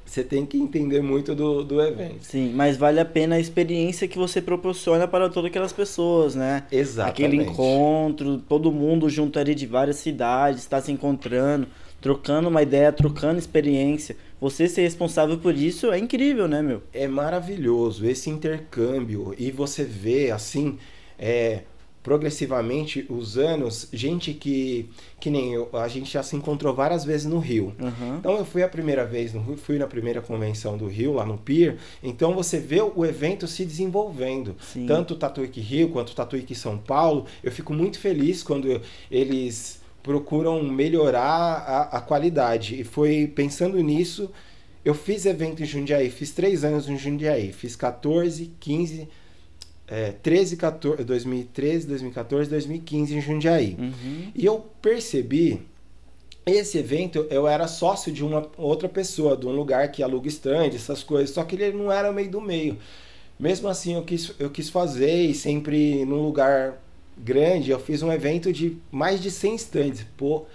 você tem que entender muito do, do evento. Sim, mas vale a pena a experiência que você proporciona para todas aquelas pessoas, né? Exatamente. Aquele encontro, todo mundo junto ali de várias cidades, está se encontrando, trocando uma ideia, trocando experiência. Você ser responsável por isso é incrível, né, meu? É maravilhoso esse intercâmbio e você vê assim, é, progressivamente os anos, gente que que nem eu, a gente já se encontrou várias vezes no Rio. Aham. Então eu fui a primeira vez no Rio, fui na primeira convenção do Rio, lá no Pier. Então você vê o evento se desenvolvendo. Sim. Tanto o Tatuíque Rio quanto o Tatuíque São Paulo. Eu fico muito feliz quando eles procuram melhorar a, a qualidade. E foi pensando nisso, eu fiz evento em Jundiaí, fiz três anos em Jundiaí. Fiz 14, 15, é, 13, 14, 2013, 2014, 2015 em Jundiaí. Uhum. E eu percebi, esse evento eu era sócio de uma outra pessoa, de um lugar que aluga stand, essas coisas, só que ele não era meio do meio. Mesmo assim, eu quis, eu quis fazer e sempre num lugar grande, eu fiz um evento de mais de 100 stands. Pô,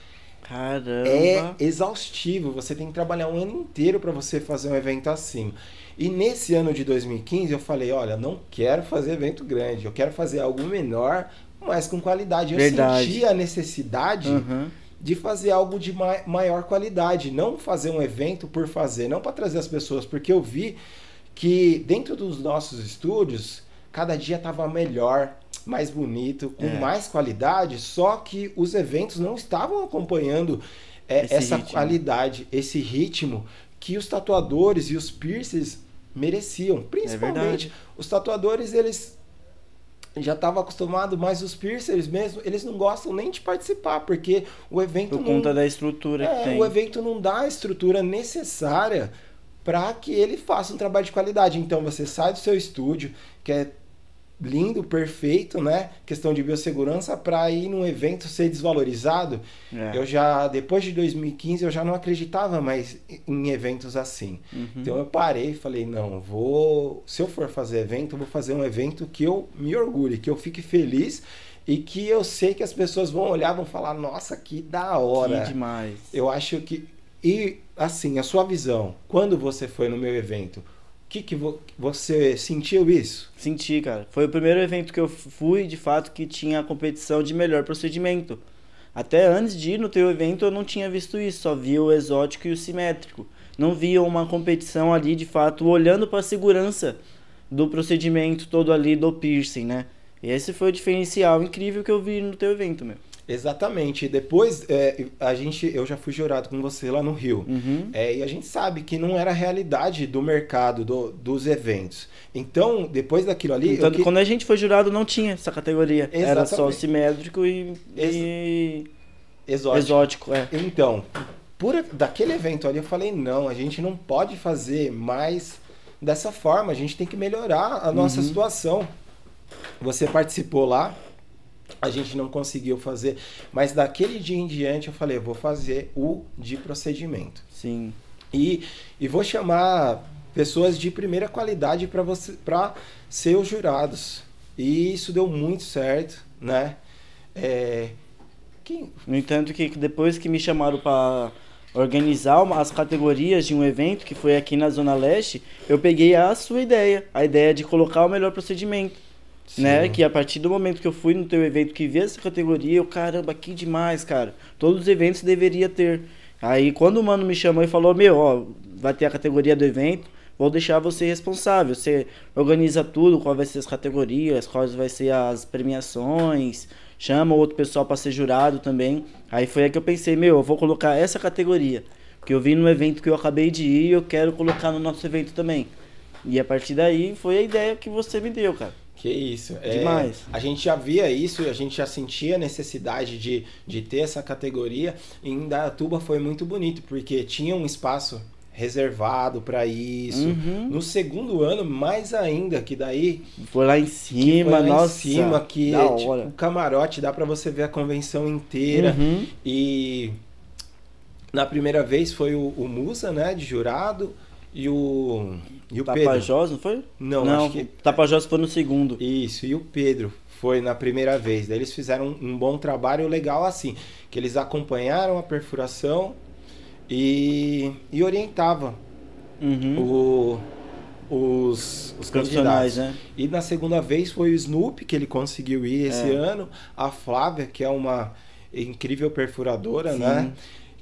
Caramba. é exaustivo, você tem que trabalhar um ano inteiro para você fazer um evento assim. E nesse ano de 2015 eu falei, olha, não quero fazer evento grande, eu quero fazer algo menor, mas com qualidade. Eu Verdade. senti a necessidade Uhum. de fazer algo de ma- maior qualidade, não fazer um evento por fazer, não para trazer as pessoas, porque eu vi que dentro dos nossos estúdios, cada dia estava melhor, mais bonito, com É. mais qualidade, só que os eventos não estavam acompanhando é, essa ritmo. qualidade, esse ritmo que os tatuadores e os piercers mereciam. Principalmente verdade. os tatuadores, eles já estavam acostumados, mas os piercers mesmo, eles não gostam nem de participar, porque o evento Por não, conta da estrutura que é, tem. o evento não dá a estrutura necessária para que ele faça um trabalho de qualidade. Então você sai do seu estúdio, que é lindo, perfeito, né? Questão de biossegurança para ir num evento ser desvalorizado. É. Eu já depois de 2015 eu já não acreditava mais em eventos assim. Uhum. Então eu parei e falei, não, vou, se eu for fazer evento, eu vou fazer um evento que eu me orgulhe, que eu fique feliz e que eu sei que as pessoas vão olhar, vão falar, nossa, que da hora. Que demais. Eu acho que. E, assim, a sua visão, quando você foi no meu evento, que, que vo- você sentiu isso? Senti, cara. Foi o primeiro evento que eu fui, de fato, que tinha a competição de melhor procedimento. Até antes de ir no teu evento eu não tinha visto isso, só via o exótico e o simétrico. Não via uma competição ali, de fato, olhando para a segurança do procedimento todo ali do piercing, né? Esse foi o diferencial incrível que eu vi no teu evento, meu. Exatamente. Depois, é, a gente, eu já fui jurado com você lá no Rio. Uhum. É, e a gente sabe que não era a realidade do mercado, do- dos eventos. Então, depois daquilo ali. Tanto que- quando a gente foi jurado não tinha essa categoria. Era só Exatamente. simétrico e, e Exótico. exótico. É. Então, por daquele evento ali, eu falei: não, a gente não pode fazer mais dessa forma, a gente tem que melhorar a nossa Uhum. situação. Você participou lá, a gente não conseguiu fazer, mas daquele dia em diante eu falei: eu vou fazer o de procedimento. Sim. E, e vou chamar pessoas de primeira qualidade para você para ser os jurados. E isso deu muito certo, né? É, quem, No entanto, que depois que me chamaram para organizar uma- as categorias de um evento que foi aqui na Zona Leste, eu peguei a sua ideia, a ideia de colocar o melhor procedimento. Né? Sim. Que a partir do momento que eu fui no teu evento que vi essa categoria, eu, caramba, que demais, cara. Todos os eventos deveria ter. Aí quando o mano me chamou e falou, meu, ó, vai ter a categoria do evento, vou deixar você responsável. Você organiza tudo, qual vai ser as categorias, quais vai ser as premiações, chama outro pessoal para ser jurado também. Aí foi aí que eu pensei, meu, eu vou colocar essa categoria. Porque eu vi no evento que eu acabei de ir, eu quero colocar no nosso evento também. E a partir daí foi a ideia que você me deu, cara. Que isso. é, Demais. a gente já via isso, a gente já sentia a necessidade de, de ter essa categoria. E em Dayatuba foi muito bonito, porque tinha um espaço reservado para isso. Uhum. No segundo ano, mais ainda, que daí Foi lá em cima, foi lá nossa. em cima, que da tipo, o camarote dá para você ver a convenção inteira. Uhum. E na primeira vez foi o, o Musa, né, de jurado, e o, e o Pedro. Tapajós, não foi? Não, não acho que Tapajós foi no segundo. Isso, e o Pedro foi na primeira vez. Daí eles fizeram um, um bom trabalho legal assim, que eles acompanharam a perfuração e, e orientavam Uhum. o- os, os candidatos. né? E na segunda vez foi o Snoop, que ele conseguiu ir esse É. ano, a Flávia, que é uma incrível perfuradora, Sim. né?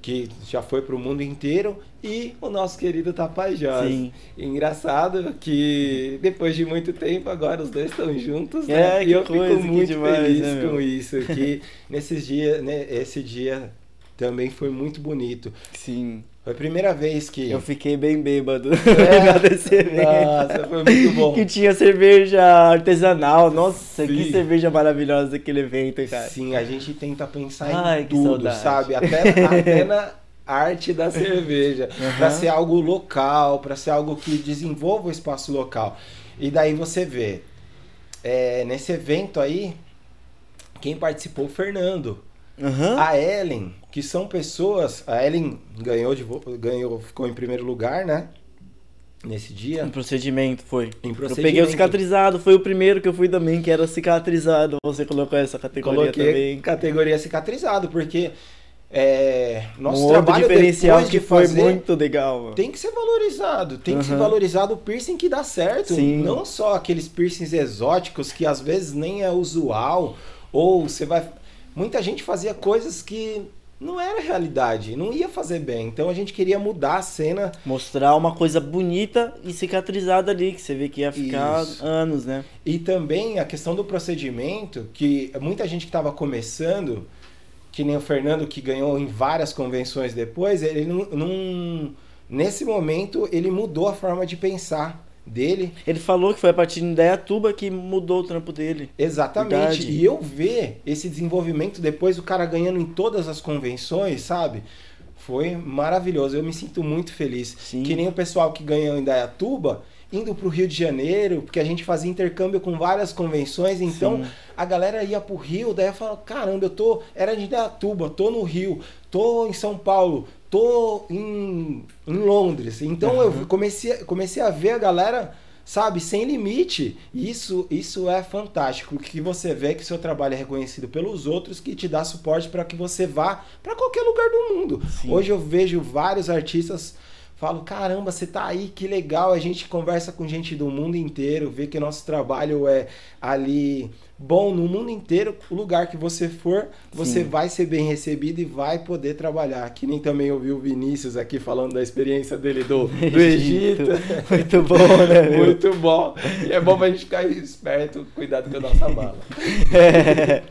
Que já foi pro mundo inteiro, e o nosso querido Tapajós. Sim. Engraçado que depois de muito tempo agora os dois estão juntos, É, né? que e eu coisa, fico que muito demais, feliz né, com isso. Que nesses dias, né, esse dia também foi muito bonito. Sim. Foi a primeira vez que. Eu fiquei bem bêbado É. Nossa, foi muito bom. Que tinha cerveja artesanal. Nossa, que Sim. cerveja maravilhosa daquele evento, cara. Sim, a gente tenta pensar Ai, em que tudo, sabe? Até, até na arte da cerveja. Pra ser algo local, pra ser algo que desenvolva o espaço local. E daí você vê, é, nesse evento aí, quem participou? O Fernando. Aham. A Ellen, que são pessoas. A Ellen ganhou, de, ganhou ficou em primeiro lugar, né? Nesse dia. Um procedimento foi. Em Eu procedimento. peguei o cicatrizado, foi o primeiro que eu fui também, que era cicatrizado. Você colocou essa categoria Coloquei também. categoria cicatrizado, porque é, nosso um trabalho diferencial depois que de foi fazer muito legal. tem que ser valorizado. Tem que ser valorizado o piercing que dá certo. Sim. Não só aqueles piercings exóticos que às vezes nem é usual. Ou você vai. Muita gente fazia coisas que não era realidade, não ia fazer bem. Então a gente queria mudar a cena. Mostrar uma coisa bonita e cicatrizada ali, que você vê que ia ficar Isso. anos, né? E também a questão do procedimento, que muita gente que estava começando, que nem o Fernando, que ganhou em várias convenções depois, ele não, não- Nesse momento, ele mudou a forma de pensar dele. Ele falou que foi a partir de Indaiatuba que mudou o trampo dele. Exatamente. Verdade. E eu ver esse desenvolvimento depois, o cara ganhando em todas as convenções, sabe? Foi maravilhoso. Eu me sinto muito feliz. Sim. Que nem o pessoal que ganhou em Dayatuba, indo pro Rio de Janeiro, porque a gente fazia intercâmbio com várias convenções, então Sim. a galera ia pro Rio, daí eu falava, caramba, eu tô. Era de Dayatuba, tô no Rio, tô em São Paulo, tô em, em Londres. Então eu comecei, comecei a ver a galera. Sabe, sem limite. Isso, isso é fantástico. Que você vê que seu trabalho é reconhecido pelos outros, que te dá suporte para que você vá para qualquer lugar do mundo. Sim. Hoje eu vejo vários artistas falo, caramba, você tá aí, que legal. A gente conversa com gente do mundo inteiro, vê que nosso trabalho é ali bom no mundo inteiro. O lugar que você for, você Sim. vai ser bem recebido e vai poder trabalhar. Que nem também ouvi o Vinícius aqui falando da experiência dele do, do Egito. Muito bom, né, meu? Muito bom. E é bom pra gente ficar esperto, cuidado com a nossa mala. É.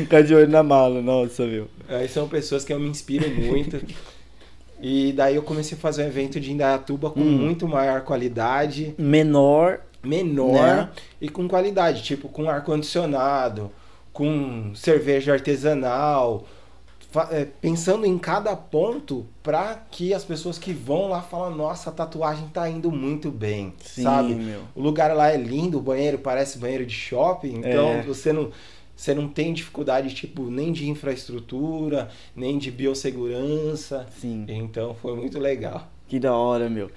Ficar de olho na mala, nossa, meu. Aí são pessoas que eu me inspiro muito. E daí eu comecei a fazer um evento de Indaiatuba com Hum. muito maior qualidade, Menor. menor Né? e com qualidade, tipo com ar-condicionado, com cerveja artesanal, é, pensando em cada ponto para que as pessoas que vão lá falam, nossa, a tatuagem tá indo muito bem, Sim, sabe? meu. O lugar lá é lindo, o banheiro parece banheiro de shopping, então É. você não você não tem dificuldade tipo nem de infraestrutura, nem de biossegurança. Sim. Então foi muito legal. Que da hora, meu.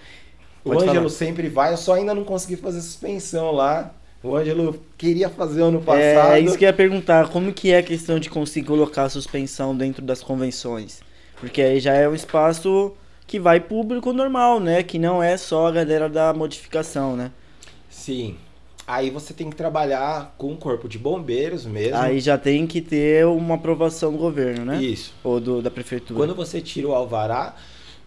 O Pode Ângelo falar. sempre vai, eu só ainda não consegui fazer suspensão lá. O Ângelo queria fazer ano É, passado. é isso que eu ia perguntar. Como que é a questão de conseguir colocar a suspensão dentro das convenções? Porque aí já é um espaço que vai público normal, né? Que não é só a galera da modificação, né? Sim. Aí você tem que trabalhar com o corpo de bombeiros mesmo. Aí já tem que ter uma aprovação do governo, né? Isso. Ou do, da prefeitura. Quando você tira o alvará,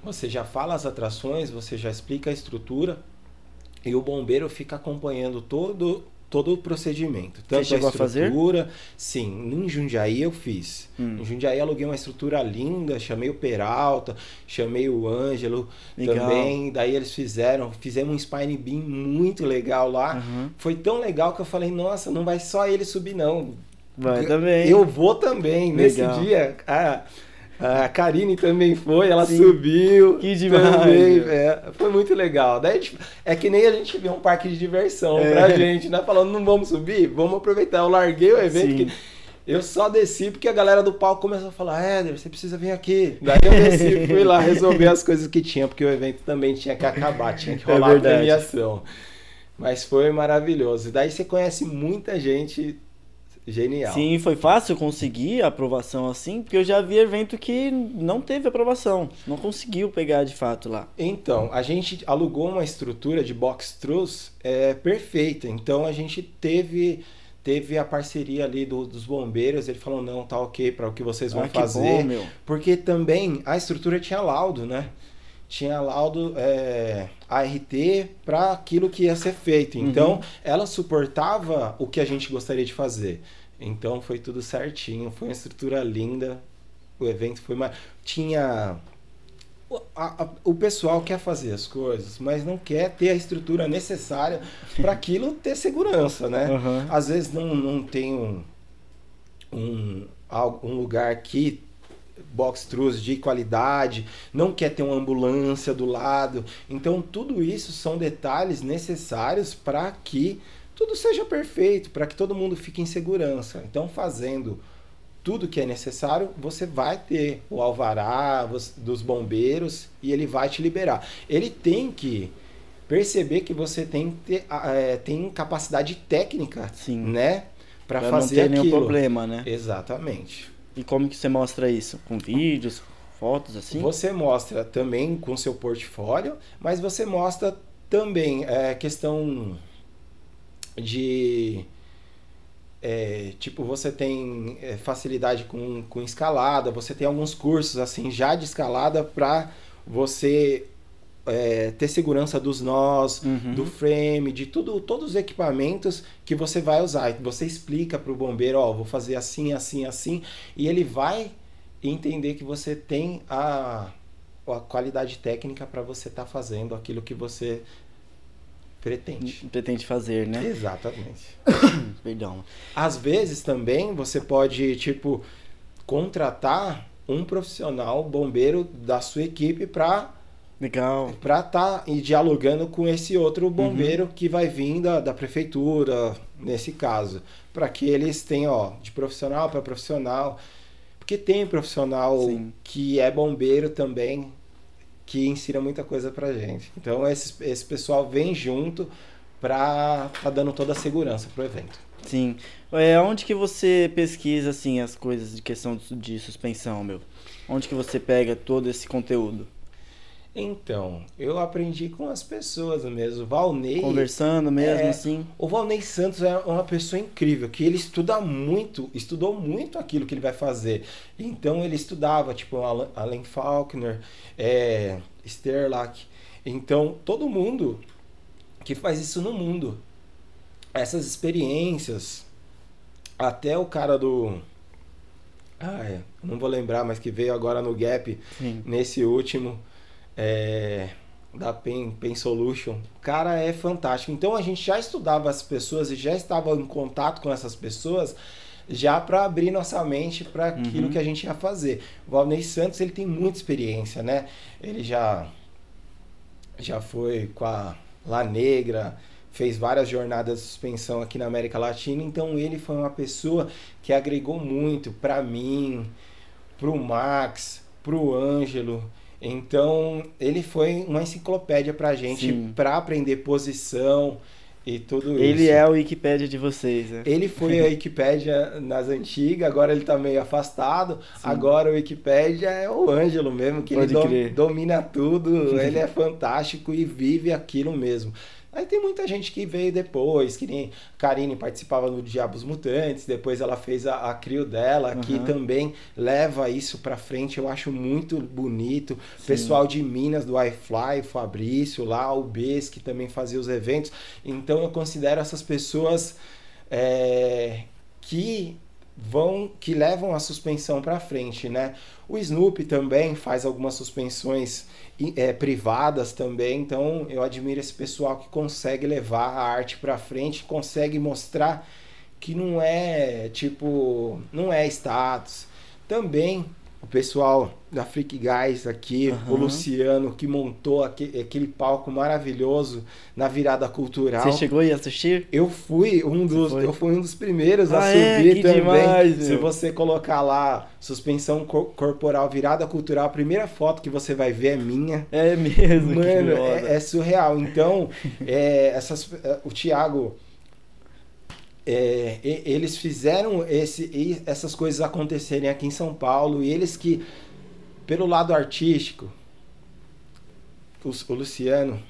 você já fala as atrações, você já explica a estrutura e o bombeiro fica acompanhando todo todo o procedimento. Tanto chegou a a fazer? estrutura, sim, em Jundiaí eu fiz. Hum. Em Jundiaí aluguei uma estrutura linda, chamei o Peralta, chamei o Ângelo Legal. também, daí eles fizeram, fizemos um spine beam muito legal lá. Aham. Foi tão legal que eu falei, nossa, não vai só ele subir não, Vai também. eu vou também. Legal. Nesse dia, a, a Karine também foi, ela Sim. subiu. Que demais, Também, é, foi muito legal. Daí, é que nem a gente vê um parque de diversão É. pra gente, né? Falando, não vamos subir? Vamos aproveitar. Eu larguei o evento eu só desci porque a galera do palco começou a falar, Éder, você precisa vir aqui. Daí eu desci fui lá resolver as coisas que tinha, porque o evento também tinha que acabar, tinha que É rolar a verdade. premiação. Mas foi maravilhoso. Daí você conhece muita gente genial. Sim, foi fácil conseguir a aprovação assim, porque eu já vi evento que não teve aprovação, não conseguiu pegar de fato lá. Então, a gente alugou uma estrutura de box truss é, perfeita. Então, a gente teve teve a parceria ali do- dos bombeiros. Ele falou: não, tá ok para o que vocês vão ah, que fazer. bom, meu. Porque também a estrutura tinha laudo, né? Tinha laudo é, ART para aquilo que ia ser feito. Então, Uhum. ela suportava o que a gente gostaria de fazer. Então, foi tudo certinho. Foi uma estrutura linda. O evento foi mais. Tinha. o- a- a- o pessoal quer fazer as coisas, mas não quer ter a estrutura necessária para aquilo ter segurança, né? Aham. Às vezes não, não tem um, um, um lugar que box truss de qualidade, não quer ter uma ambulância do lado. Então, tudo isso são detalhes necessários para que tudo seja perfeito, para que todo mundo fique em segurança. Então, fazendo tudo que é necessário, você vai ter o alvará dos bombeiros e ele vai te liberar. Ele tem que perceber que você tem, ter, é, tem capacidade técnica, Sim. né? Para Pra não fazer ter nenhum aquilo. problema, né? Exatamente. E como que você mostra isso? Com vídeos, fotos assim? Você mostra também com seu portfólio, mas você mostra também é, questão de. é, tipo, você tem é, facilidade com, com escalada, você tem alguns cursos assim já de escalada para você é, ter segurança dos nós, Uhum. do frame, de tudo, todos os equipamentos que você vai usar. Você explica para o bombeiro, ó, vou fazer assim, assim, assim, e ele vai entender que você tem a, a qualidade técnica para você estar fazendo aquilo que você pretende. Pretende fazer, né? Exatamente. Perdão. Às vezes também você pode, tipo, contratar um profissional bombeiro da sua equipe para Legal. para estar dialogando com esse outro bombeiro que vai vir da, da prefeitura, nesse caso, para que eles tenham, ó, de profissional para profissional, porque tem profissional Sim. que é bombeiro também, que ensina muita coisa pra gente. Então esse, esse pessoal vem junto para tá dando toda a segurança pro evento. Sim. É, onde que você pesquisa assim as coisas de questão de, de suspensão, meu? Onde que você pega todo esse conteúdo? Então, eu aprendi com as pessoas mesmo. O Valnei. Conversando mesmo, É. assim. O Valnei Santos é uma pessoa incrível, que ele estuda muito, estudou muito aquilo que ele vai fazer. Então ele estudava, tipo, Alan- Faulkner, é, Sterlach. Então, todo mundo que faz isso no mundo, essas experiências, até o cara do. Ah, é, não vou lembrar, mas que veio agora no Gap, Sim. nesse último é, da Pen, Pen Solution. Cara, é fantástico. Então a gente já estudava as pessoas e já estava em contato com essas pessoas já para abrir nossa mente para aquilo Uhum. que a gente ia fazer. O Valnei Santos ele tem muita experiência, né? Ele já já foi com a La Negra, fez várias jornadas de suspensão aqui na América Latina, então ele foi uma pessoa que agregou muito para mim, pro Max, pro Ângelo. Então, ele foi uma enciclopédia pra gente Sim. para aprender posição e tudo Ele isso. é o Wikipédia de vocês, né? Ele foi a Wikipédia nas antigas, agora ele tá meio afastado. Agora o Wikipédia é o Ângelo mesmo, que Pode ele domina tudo, ele é fantástico e vive aquilo mesmo. Aí tem muita gente que veio depois, que nem Karine participava no Diabos Mutantes, depois ela fez a, a crio dela, que Aham. também leva isso pra frente, eu acho muito bonito. Sim. Pessoal de Minas, do iFly, o Fabrício lá, o Bes, que também fazia os eventos. Então eu considero essas pessoas é, que vão que levam a suspensão para frente, né? O Snoopy também faz algumas suspensões é, privadas também, então eu admiro esse pessoal que consegue levar a arte para frente, consegue mostrar que não é tipo, não é status. Também o pessoal da Freak Guys aqui, o Aham. Luciano que montou aque- aquele palco maravilhoso na virada cultural. Você chegou a assistir? Eu fui um dos, eu fui um dos primeiros a Ah, é? subir Que também. demais, Se você colocar lá suspensão cor- corporal virada cultural, a primeira foto que você vai ver é minha. É mesmo, Mano, é, é surreal. Então, é, essas, é, o Thiago, é, eles fizeram esse, essas coisas acontecerem aqui em São Paulo e eles que, pelo lado artístico, os- o Luciano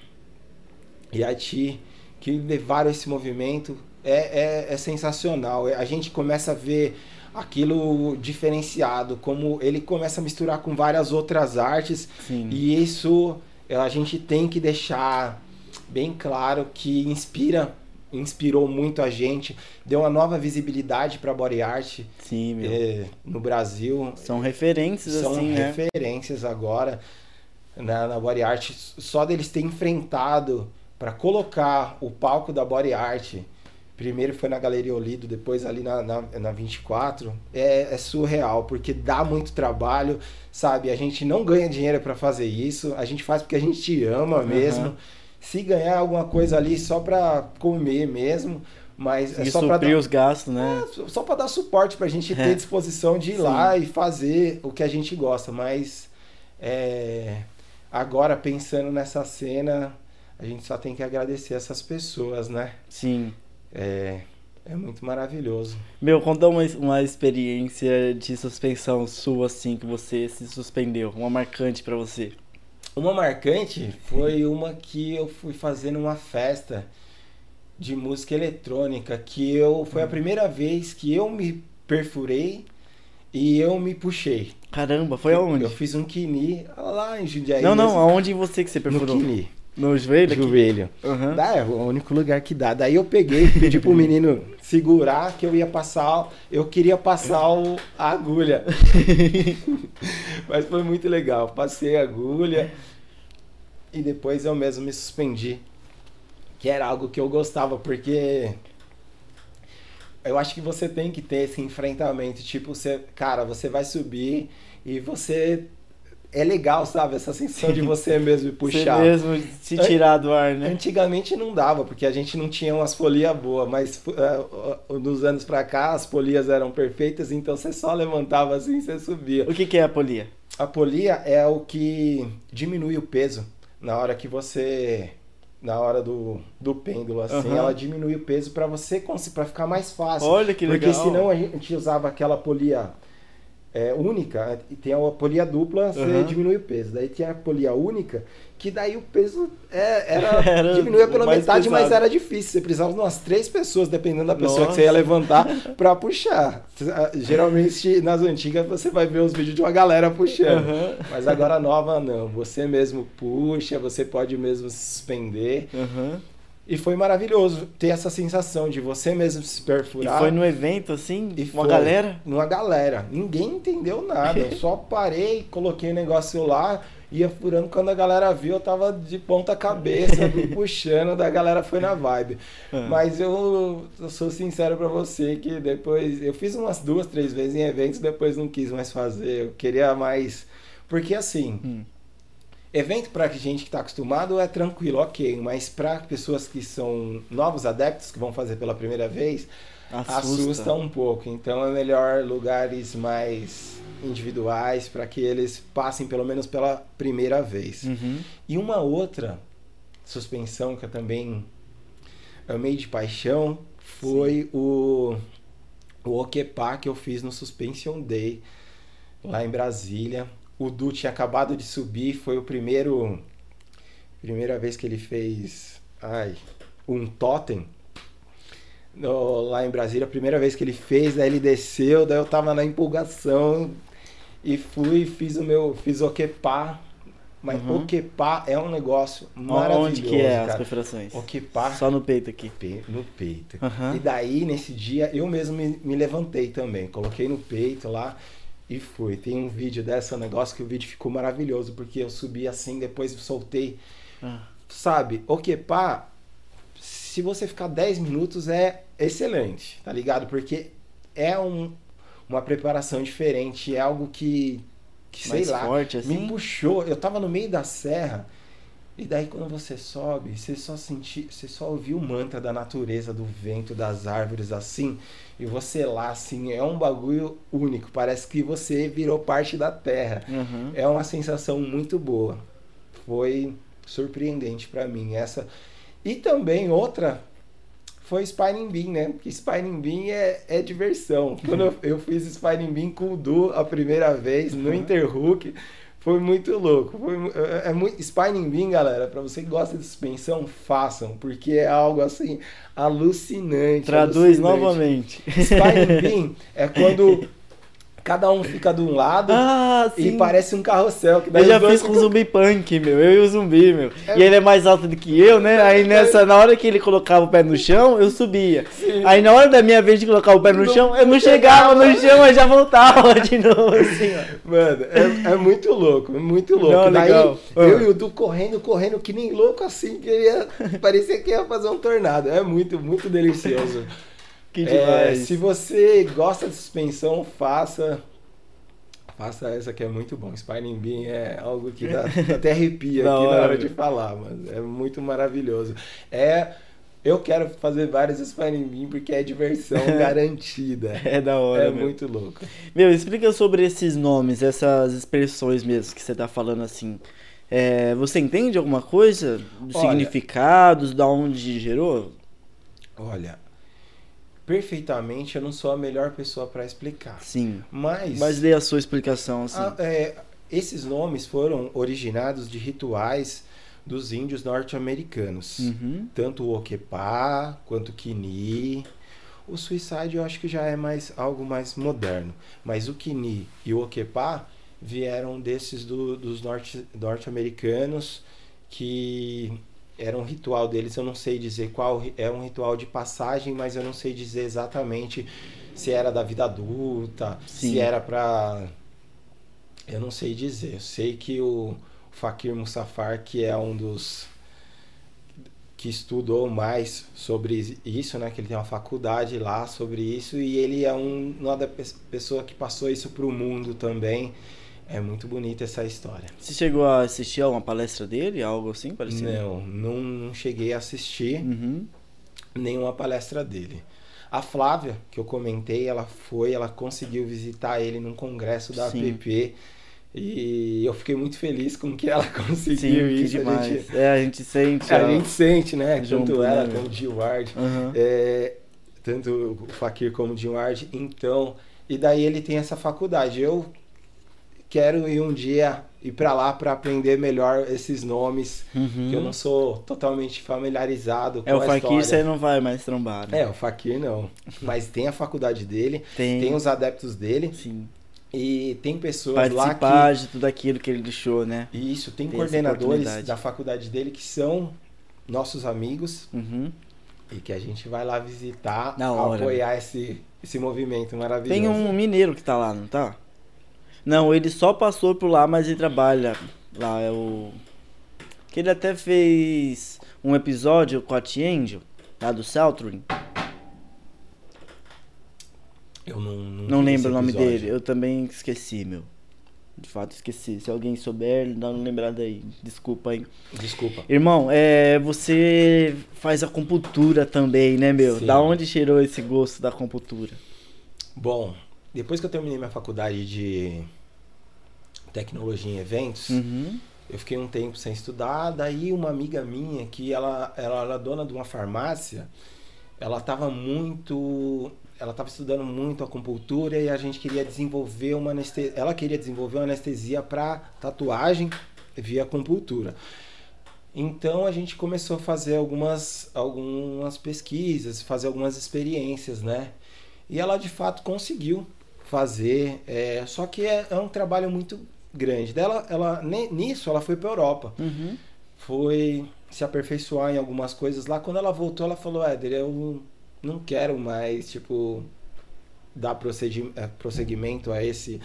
e a Ti, que levaram esse movimento, é, é, é sensacional. A gente começa a ver aquilo diferenciado, como ele começa a misturar com várias outras artes Sim. e isso a gente tem que deixar bem claro que inspira, inspirou muito a gente, deu uma nova visibilidade para body art Sim, meu. eh, no Brasil. São referências, São assim, né? referências agora na, na body art. Só deles ter enfrentado para colocar o palco da body art. Primeiro foi na Galeria Olido, depois ali na, na, na 24. É, é surreal, porque dá muito trabalho, sabe? A gente não ganha dinheiro para fazer isso, a gente faz porque a gente ama mesmo. Aham. Se ganhar alguma coisa ali só para comer mesmo, mas é E só para suprir os gastos, né? é, só para dar suporte pra gente É. ter disposição de ir lá e fazer o que a gente gosta, mas é, agora pensando nessa cena, a gente só tem que agradecer essas pessoas, né? Sim. É, é muito maravilhoso. Meu, conta uma, uma experiência de suspensão sua, assim, que você se suspendeu. Uma marcante pra você. Uma marcante foi uma que eu fui fazer numa festa de música eletrônica, que eu foi a primeira vez que eu me perfurei e eu me puxei. Caramba, foi aonde? Eu fiz um kini lá em Jundiaí. Não, não, mesmo. aonde você que você No perfurou? kini. No joelho? Joelho. Aham. Dá, é o único lugar que dá. Daí eu peguei, pedi pro menino segurar que eu ia passar, eu queria passar o, a agulha. Mas foi muito legal. Passei a agulha e depois eu mesmo me suspendi. Que era algo que eu gostava, porque eu acho que você tem que ter esse enfrentamento. Tipo, você, cara, você vai subir e você. É legal, sabe? Essa sensação de você mesmo puxar. Você mesmo se tirar do ar, né? Antigamente não dava, porque a gente não tinha umas folias boas, mas uh, uh, nos anos pra cá as polias eram perfeitas, então você só levantava assim e você subia. O que, que é a polia? A polia é o que diminui o peso na hora que você. Na hora do, do pêndulo, assim, Aham. ela diminui o peso pra você para ficar mais fácil. Olha que Porque legal. senão a gente usava aquela polia é, única, e tem a polia dupla, você Uhum. diminui o peso. Daí tinha a polia única, que daí o peso é, era, Era diminuía pela metade, mas pesado. era difícil. Você precisava de umas três pessoas, dependendo da pessoa que Nossa. você ia levantar, pra puxar. Geralmente, nas antigas, você vai ver os vídeos de uma galera puxando. Aham. Mas agora nova não. Você mesmo puxa, você pode mesmo se suspender. Aham. E foi maravilhoso ter essa sensação de você mesmo se E perfurar. foi no evento, assim, E uma galera? Numa galera. Ninguém entendeu nada. Eu só parei, coloquei o negócio lá, ia furando. Quando a galera viu, eu tava de ponta cabeça, me puxando, da galera foi na vibe. Ah. Mas eu, eu sou sincero pra você que depois. Eu fiz umas duas, três vezes em eventos, depois não quis mais fazer. Eu queria mais. Porque assim. Hum. Evento pra gente que tá acostumado é tranquilo, ok, mas pra pessoas que são novos adeptos que vão fazer pela primeira vez, Assusta. assusta um pouco. Então é melhor lugares mais individuais para que eles passem pelo menos pela primeira vez. Uhum. E uma outra suspensão que eu também amei de paixão foi o o Okepa que eu fiz no Suspension Day lá em Brasília. O Du tinha acabado de subir, foi o primeiro primeira vez que ele fez ai, um totem no- lá em Brasília, a primeira vez que ele fez, daí ele desceu, daí eu tava na empolgação e fui, fiz o meu, fiz o Okepa, mas Uhum. Okepa é um negócio maravilhoso, Onde que é as cara. perfurações? Okepa Só no peito aqui. pe- no peito. Aham. E daí, nesse dia, eu mesmo me, me levantei também. Coloquei no peito lá e fui. Tem um vídeo dessa negócio que o vídeo ficou maravilhoso, porque eu subi assim, depois soltei. Ah. Sabe, o Kepa, se você ficar 10 minutos é excelente, tá ligado? Porque é um, uma preparação diferente, é algo que, que sei Mais lá, forte, assim? me puxou. Eu tava no meio da serra, e daí quando você sobe, você só senti, você só ouviu o mantra da natureza, do vento, das árvores assim, e você lá assim, é um bagulho único, parece que você virou parte da terra. Uhum. É uma sensação muito boa. Foi surpreendente pra mim essa. E também outra foi Spinning Bean, né? Porque Spinning Bean é, é diversão. Quando eu, eu fiz Spinning Bean com o Du a primeira vez no Interhook, foi muito louco. Foi, mu- é, é muito Spinning Bean, galera, pra você que gosta de suspensão, façam, porque é algo assim alucinante. Traduz alucinante. novamente. Spinning Bean é quando cada um fica de um lado Ah, e parece um carrossel. Eu já fiz com o zumbi punk, meu. Eu e o zumbi, meu. É- E ele é mais alto do que eu, né? Aí nessa, na hora que ele colocava o pé no chão, eu subia. Sim. Aí na hora da minha vez de colocar o pé no Não- chão, eu não chegava no chão, eu já voltava de novo, assim, ó. Mano, é, é muito louco, é muito louco. Não, Daí legal. eu Ah. e o Du correndo, correndo, que nem louco assim, que ia, parecia que ia fazer um tornado. É muito, muito delicioso. Que É, demais. se você gosta de suspensão, faça. Faça essa que é muito bom. Spinning Bean é algo que dá, dá até arrepia aqui na hora, hora de falar, mas é muito maravilhoso. É. Eu quero fazer vários Spinning Bean porque é diversão garantida. É da hora, É meu. muito louco. Meu, explica sobre esses nomes, essas expressões mesmo que você tá falando assim. É, você entende alguma coisa? Dos Olha- significados, da onde gerou? Olha, perfeitamente eu não sou a melhor pessoa para explicar. Sim. Mas, Mas dê a sua explicação, assim. a- é, esses nomes foram originados de rituais dos índios norte-americanos. Uhum. Tanto o Okepa quanto o Kini. O Suicide eu acho que já é mais algo mais moderno. Mas o Kini e o Okepa vieram desses do- dos norte- norte-americanos que era um ritual deles. Eu não sei dizer qual é um ritual de passagem, mas eu não sei dizer exatamente se era da vida adulta, Sim. se era pra. Eu não sei dizer. Eu sei que o Fakir Mussafar, que é um dos que estudou mais sobre isso, né? Que ele tem uma faculdade lá sobre isso e ele é um, uma da pe- pessoa que passou isso para o mundo também. É muito bonita essa história. Você chegou a assistir a uma palestra dele, algo assim parecido? Não, não, não cheguei a assistir Uhum. nenhuma palestra dele. A Flávia, que eu comentei, ela foi, ela conseguiu visitar ele num congresso da Sim. APP e eu fiquei muito feliz com que ela Sim, conseguiu que isso. A gente, É, a gente sente. a gente sente, né? Junto, Tanto ela né, como o Gil Ward. Aham. É, tanto o Fakir como o Jim Ward. Então, E daí ele tem essa faculdade. Eu quero ir um dia ir para lá para aprender melhor esses nomes, Uhum. que eu não sou totalmente familiarizado com É, o Fakir história. você não vai mais trombar, né? É, o Fakir não. Mas tem a faculdade dele, Tem. tem os adeptos dele Sim. e tem pessoas lá que Participar de tudo aquilo que ele deixou, né? Isso, tem, Tem coordenadores da faculdade dele que são nossos amigos Uhum. e que a gente vai lá visitar, Da hora, apoiar esse, esse movimento maravilhoso. Tem um mineiro que tá lá, não tá? Não, ele só passou por lá, mas ele trabalha lá. É o. Que ele até fez um episódio com a T-Angel, lá do Celtrin. Eu não, não, Não lembro o nome dele, eu também esqueci, meu. De fato, esqueci. Se alguém souber, dá uma lembrada aí. Desculpa aí. Desculpa. Irmão, é, você faz a compultura também, né, meu? Sim. Da onde cheirou esse gosto da compultura? Bom, depois que eu terminei minha faculdade de tecnologia em eventos, Uhum. eu fiquei um tempo sem estudar, daí uma amiga minha, que ela, ela era dona de uma farmácia, ela estava muito. Ela estava estudando muito acupuntura e a gente queria desenvolver uma anestesia. Ela queria desenvolver uma anestesia para tatuagem via acupuntura. Então a gente começou a fazer algumas, algumas pesquisas, fazer algumas experiências, né? E ela de fato conseguiu fazer, é, só que é, é um trabalho muito grande. Dela, ela nisso ela foi para Europa, Uhum. foi se aperfeiçoar em algumas coisas lá. Quando ela voltou, ela falou: "Éder, eu não quero mais tipo dar eh, prosseguimento a esse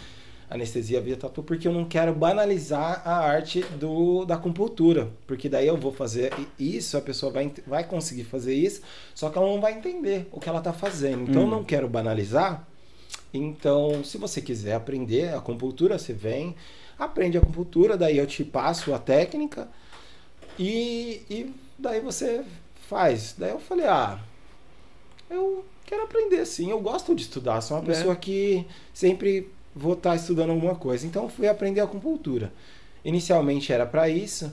anestesia via tatu porque eu não quero banalizar a arte do da acupuntura, porque daí eu vou fazer isso, a pessoa vai vai conseguir fazer isso, só que ela não vai entender o que ela está fazendo. Então eu Hum. não quero banalizar. Então, se você quiser aprender a acupuntura, você vem, aprende a acupuntura, daí eu te passo a técnica e, e daí você faz. Daí eu falei, ah, eu quero aprender sim, eu gosto de estudar, sou uma É. pessoa que sempre vou estar estudando alguma coisa. Então fui aprender a acupuntura. Inicialmente era para isso,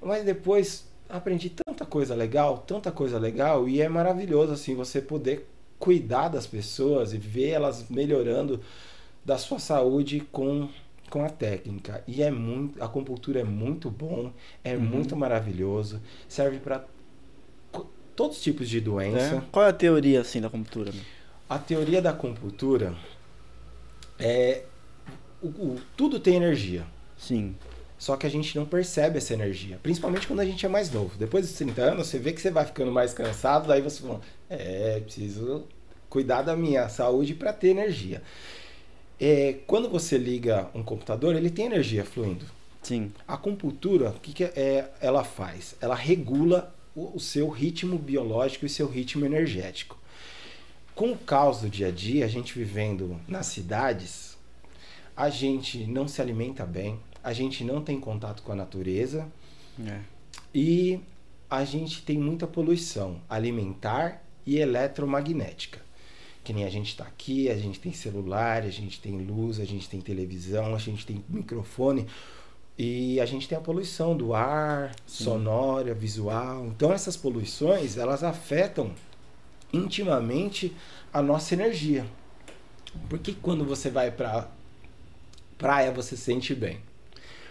mas depois aprendi tanta coisa legal, tanta coisa legal e é maravilhoso assim você poder cuidar das pessoas e ver elas melhorando da sua saúde com com a técnica. E é muito, a acupuntura é muito bom, é Uhum. muito maravilhoso, serve para todos os tipos de doença. É. Qual é a teoria, assim, da compultura, meu? A teoria da acupuntura é o, o- tudo tem energia. Sim. Só que a gente não percebe essa energia, principalmente quando a gente é mais novo. Depois dos 30 anos, você vê que você vai ficando mais cansado, daí você fala: "É, preciso cuidar da minha saúde para ter energia". É, quando você liga um computador, ele tem energia fluindo. Sim. A acupuntura, o que, que é, ela faz? Ela regula o, o seu ritmo biológico e seu ritmo energético. Com o caos do dia a dia, a gente vivendo nas cidades, a gente não se alimenta bem, a gente não tem contato com a natureza É. e a gente tem muita poluição alimentar e eletromagnética. Que nem a gente está aqui, a gente tem celular, a gente tem luz, a gente tem televisão, a gente tem microfone e a gente tem a poluição do ar, Sim. sonora, visual. Então essas poluições, elas afetam intimamente a nossa energia. Porque quando você vai para praia, você se sente bem.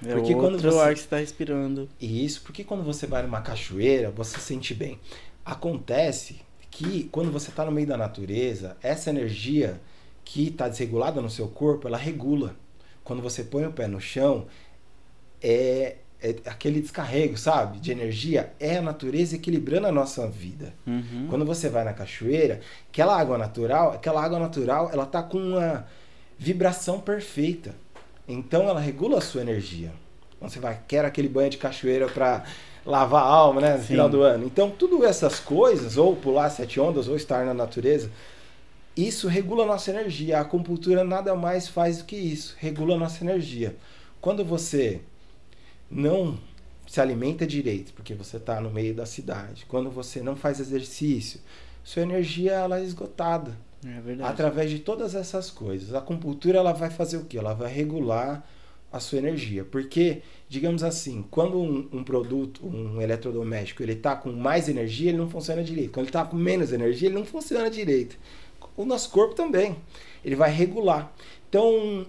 É Porque outro quando você- ar que você tá respirando. Isso porque quando você vai numa cachoeira, você se sente bem. Acontece que quando você está no meio da natureza, essa energia que está desregulada no seu corpo, ela regula. Quando você põe o pé no chão, é, é aquele descarrego, sabe, de energia, é a natureza equilibrando a nossa vida. Uhum. Quando você vai na cachoeira, aquela água natural, aquela água natural, ela tá com uma vibração perfeita. Então ela regula a sua energia. Você vai, quer aquele banho de cachoeira para lavar a alma, né, no Sim. final do ano. Então, tudo essas coisas, ou pular sete ondas, ou estar na natureza, isso regula a nossa energia. A acupuntura nada mais faz do que isso, regula a nossa energia. Quando você não se alimenta direito, porque você está no meio da cidade, quando você não faz exercício, sua energia ela é esgotada É verdade. através de todas essas coisas. A acupuntura ela vai fazer o que? Ela vai regular a sua energia, porque digamos assim, quando um, um produto, um eletrodoméstico, ele está com mais energia, ele não funciona direito. Quando ele está com menos energia, ele não funciona direito. o nosso corpo também. Ele vai regular. Então,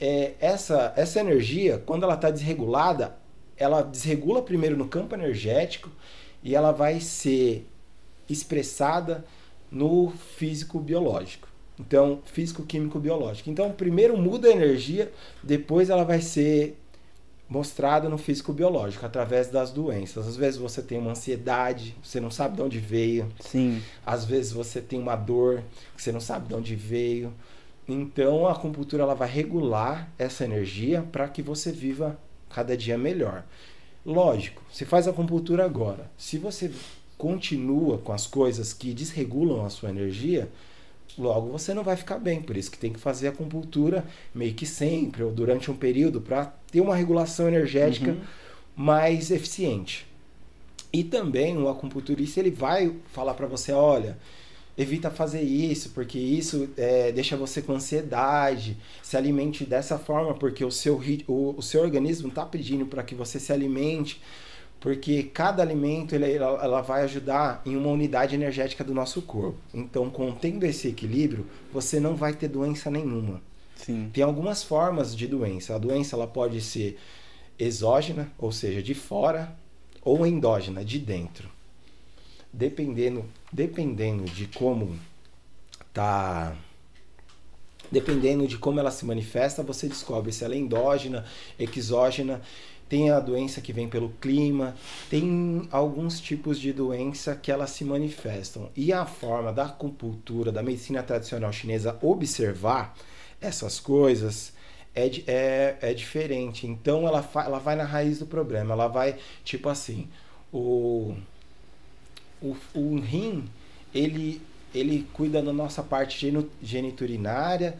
é, essa, essa energia, quando ela está desregulada, ela desregula primeiro no campo energético e ela vai ser expressada no físico biológico. Então, físico, químico, biológico. Então, primeiro muda a energia, depois ela vai ser mostrada no físico biológico através das doenças. Às vezes você tem uma ansiedade, você não sabe de onde veio. Sim. Às vezes você tem uma dor que você não sabe de onde veio. Então, a acupuntura ela vai regular essa energia para que você viva cada dia melhor. Lógico, você faz a acupuntura agora. Se você continua com as coisas que desregulam a sua energia, logo você não vai ficar bem. Por isso que tem que fazer a acupuntura meio que sempre ou durante um período para ter uma regulação energética Uhum. mais eficiente. E também o acupunturista ele vai falar para você, olha, evita fazer isso, porque isso é, deixa você com ansiedade, se alimente dessa forma, porque o seu, o, o seu organismo está pedindo para que você se alimente, porque cada alimento ele, ela, ela vai ajudar em uma unidade energética do nosso corpo. Então, contendo esse equilíbrio, você não vai ter doença nenhuma. Sim. Tem algumas formas de doença. A doença ela pode ser exógena, ou seja, de fora, ou endógena, de dentro. Dependendo, dependendo de como tá dependendo de como ela se manifesta, você descobre se ela é endógena, exógena, tem a doença que vem pelo clima, tem alguns tipos de doença que elas se manifestam. E a forma da acupuntura, da medicina tradicional chinesa observar essas coisas é, é, é diferente. Então ela, ela vai na raiz do problema. Ela vai, tipo assim, o, o, o rim, ele, ele cuida da nossa parte geniturinária.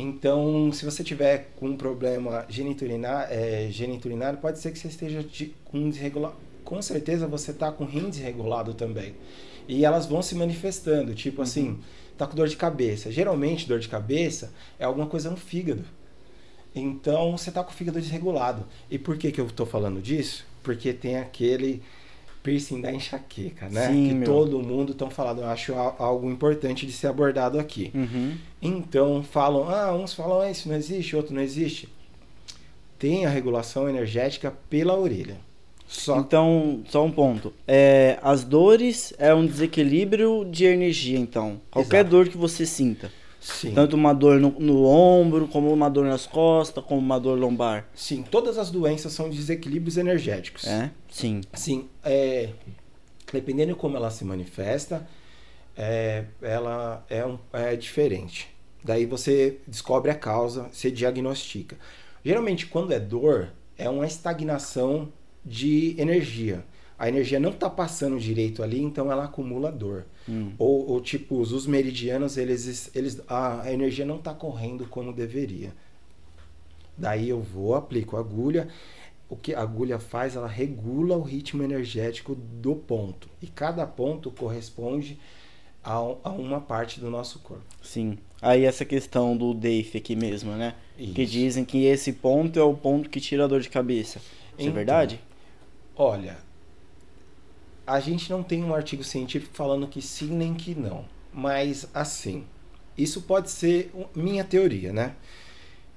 Então, se você tiver com um problema geniturinário, é, geniturinário pode ser que você esteja de- com desregula... Com certeza você está com rim desregulado também. E elas vão se manifestando, tipo assim, tá com dor de cabeça. Geralmente, dor de cabeça é alguma coisa no fígado. Então, você tá com o fígado desregulado. E por que que eu tô falando disso? Porque tem aquele piercing da enxaqueca, né? Sim, que meu. todo mundo estão falando. Eu acho algo importante de ser abordado aqui. Uhum. Então, falam, ah, uns falam, ah, isso não existe, outro não existe. Tem a regulação energética pela orelha. Só Então, só um ponto. É, as dores é um desequilíbrio de energia, então. Qualquer Exato. dor que você sinta. Sim. Tanto uma dor no, no ombro, como uma dor nas costas, como uma dor lombar. Sim, todas as doenças são desequilíbrios energéticos. É? Sim. Sim, é, dependendo de como ela se manifesta, é, ela é, um, é diferente. Daí você descobre a causa, você diagnostica. Geralmente, quando é dor, é uma estagnação de energia. A energia não está passando direito ali, então ela acumula dor. Hum. Ou, ou tipo, os meridianos, eles, eles, a, energia não está correndo como deveria. Daí eu vou, aplico a agulha. O que a agulha faz, ela regula o ritmo energético do ponto. E cada ponto corresponde a, a uma parte do nosso corpo. Sim. Aí essa questão do DAFE aqui mesmo, né? Que Isso. dizem que esse ponto é o ponto que tira a dor de cabeça. Isso é Então, verdade? Olha, a gente não tem um artigo científico falando que sim nem que não. Mas assim, isso pode ser minha teoria, né?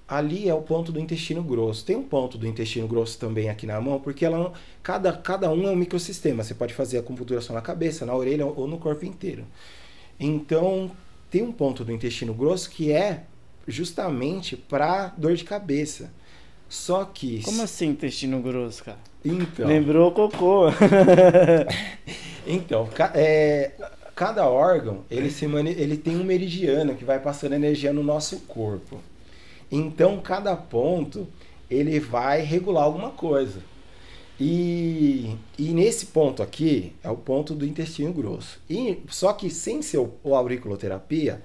Ali é o ponto do intestino grosso. Tem um ponto do intestino grosso também aqui na mão, porque ela cada, cada um é um microsistema. Você pode fazer a só na cabeça, na orelha ou no corpo inteiro. Então, tem um ponto do intestino grosso que é justamente para dor de cabeça. Só que. Como assim intestino grosso, cara? Então, Lembrou cocô. Então, é, cada órgão ele, se ele tem um meridiano que vai passando energia no nosso corpo. Então, cada ponto ele vai regular alguma coisa. E, e nesse ponto aqui é o ponto do intestino grosso. E, só que sem ser o, o auriculoterapia,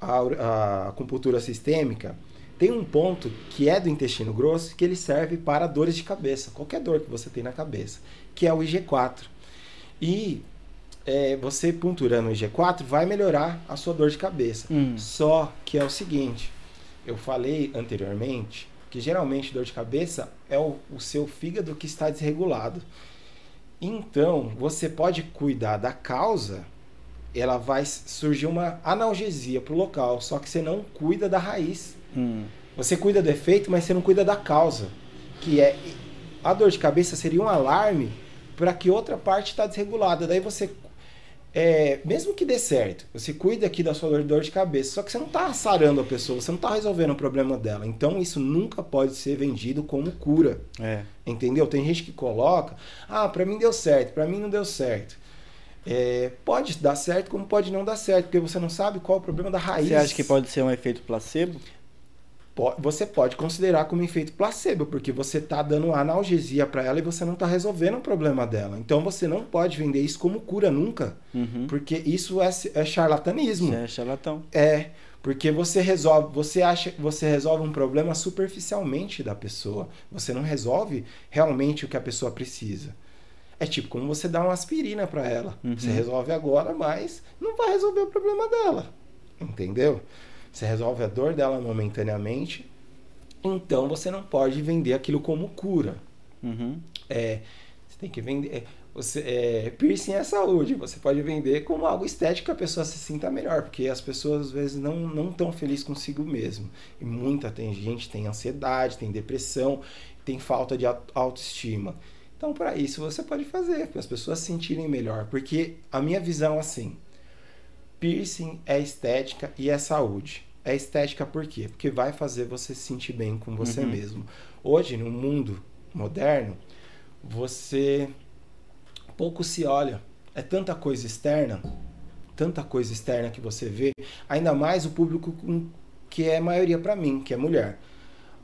a, a acupuntura sistêmica, tem um ponto que é do intestino grosso que ele serve para dores de cabeça, qualquer dor que você tem na cabeça, que é o IG4. E é, você punturando o IG4 vai melhorar a sua dor de cabeça. Hum. Só que é o seguinte, eu falei anteriormente que geralmente dor de cabeça é o, o seu fígado que está desregulado. Então, você pode cuidar da causa ela vai surgir uma analgesia pro local, só que você não cuida da raiz. Hum. Você cuida do efeito, mas você não cuida da causa, que é a dor de cabeça seria um alarme para que outra parte está desregulada. Daí você é, mesmo que dê certo, você cuida aqui da sua dor de cabeça, só que você não está sarando a pessoa, você não está resolvendo o problema dela. Então isso nunca pode ser vendido como cura. É. Entendeu? Tem gente que coloca, ah, para mim deu certo, para mim não deu certo. É, pode dar certo, como pode não dar certo, porque você não sabe qual é o problema da raiz. Você acha que pode ser um efeito placebo? Você pode considerar como efeito placebo, porque você está dando analgesia para ela e você não está resolvendo o problema dela. Então você não pode vender isso como cura nunca, Uhum. porque isso é, é charlatanismo. Você é charlatão. É, porque você resolve, você acha que você resolve um problema superficialmente da pessoa. Você não resolve realmente o que a pessoa precisa. É tipo como você dá uma aspirina para ela. Uhum. Você resolve agora, mas não vai resolver o problema dela. Entendeu? Você resolve a dor dela momentaneamente. Então você não pode vender aquilo como cura. Uhum. É, você tem que vender. é, Você, é, piercing é saúde. Você pode vender como algo estético que a pessoa se sinta melhor, porque as pessoas às vezes não não estão felizes consigo mesmo. E muita tem gente tem ansiedade, tem depressão, tem falta de au- autoestima. Então, para isso você pode fazer, para as pessoas se sentirem melhor, porque a minha visão assim, piercing é estética e é saúde. É estética por quê? Porque vai fazer você se sentir bem com você Uhum. mesmo. Hoje, no mundo moderno, você pouco se olha. É tanta coisa externa, tanta coisa externa que você vê, ainda mais o público que é maioria para mim, que é mulher.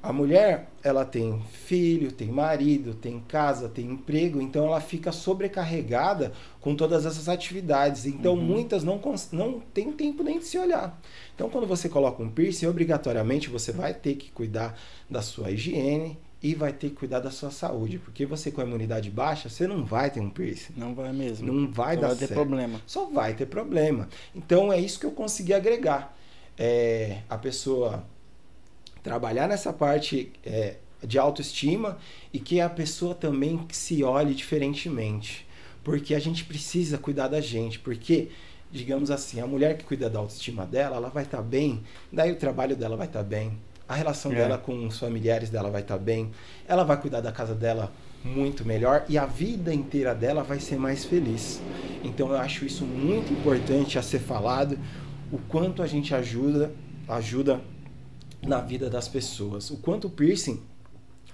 A mulher, ela tem filho, tem marido, tem casa, tem emprego, então ela fica sobrecarregada com todas essas atividades. Então Uhum. muitas não, não tem tempo nem de se olhar. Então quando você coloca um piercing, obrigatoriamente você vai ter que cuidar da sua higiene e vai ter que cuidar da sua saúde, porque você com a imunidade baixa, você não vai ter um piercing. Não vai mesmo. Não vai Só dar vai ter certo problema. só vai ter problema. Então é isso que eu consegui agregar. É, a pessoa trabalhar nessa parte é, de autoestima e que a pessoa também se olhe diferentemente. Porque a gente precisa cuidar da gente. Porque, digamos assim, a mulher que cuida da autoestima dela, ela vai estar bem, daí o trabalho dela vai estar bem, a relação É. dela com os familiares dela vai estar bem, ela vai cuidar da casa dela muito melhor e a vida inteira dela vai ser mais feliz. Então eu acho isso muito importante a ser falado, o quanto a gente ajuda, ajuda na vida das pessoas. O quanto o piercing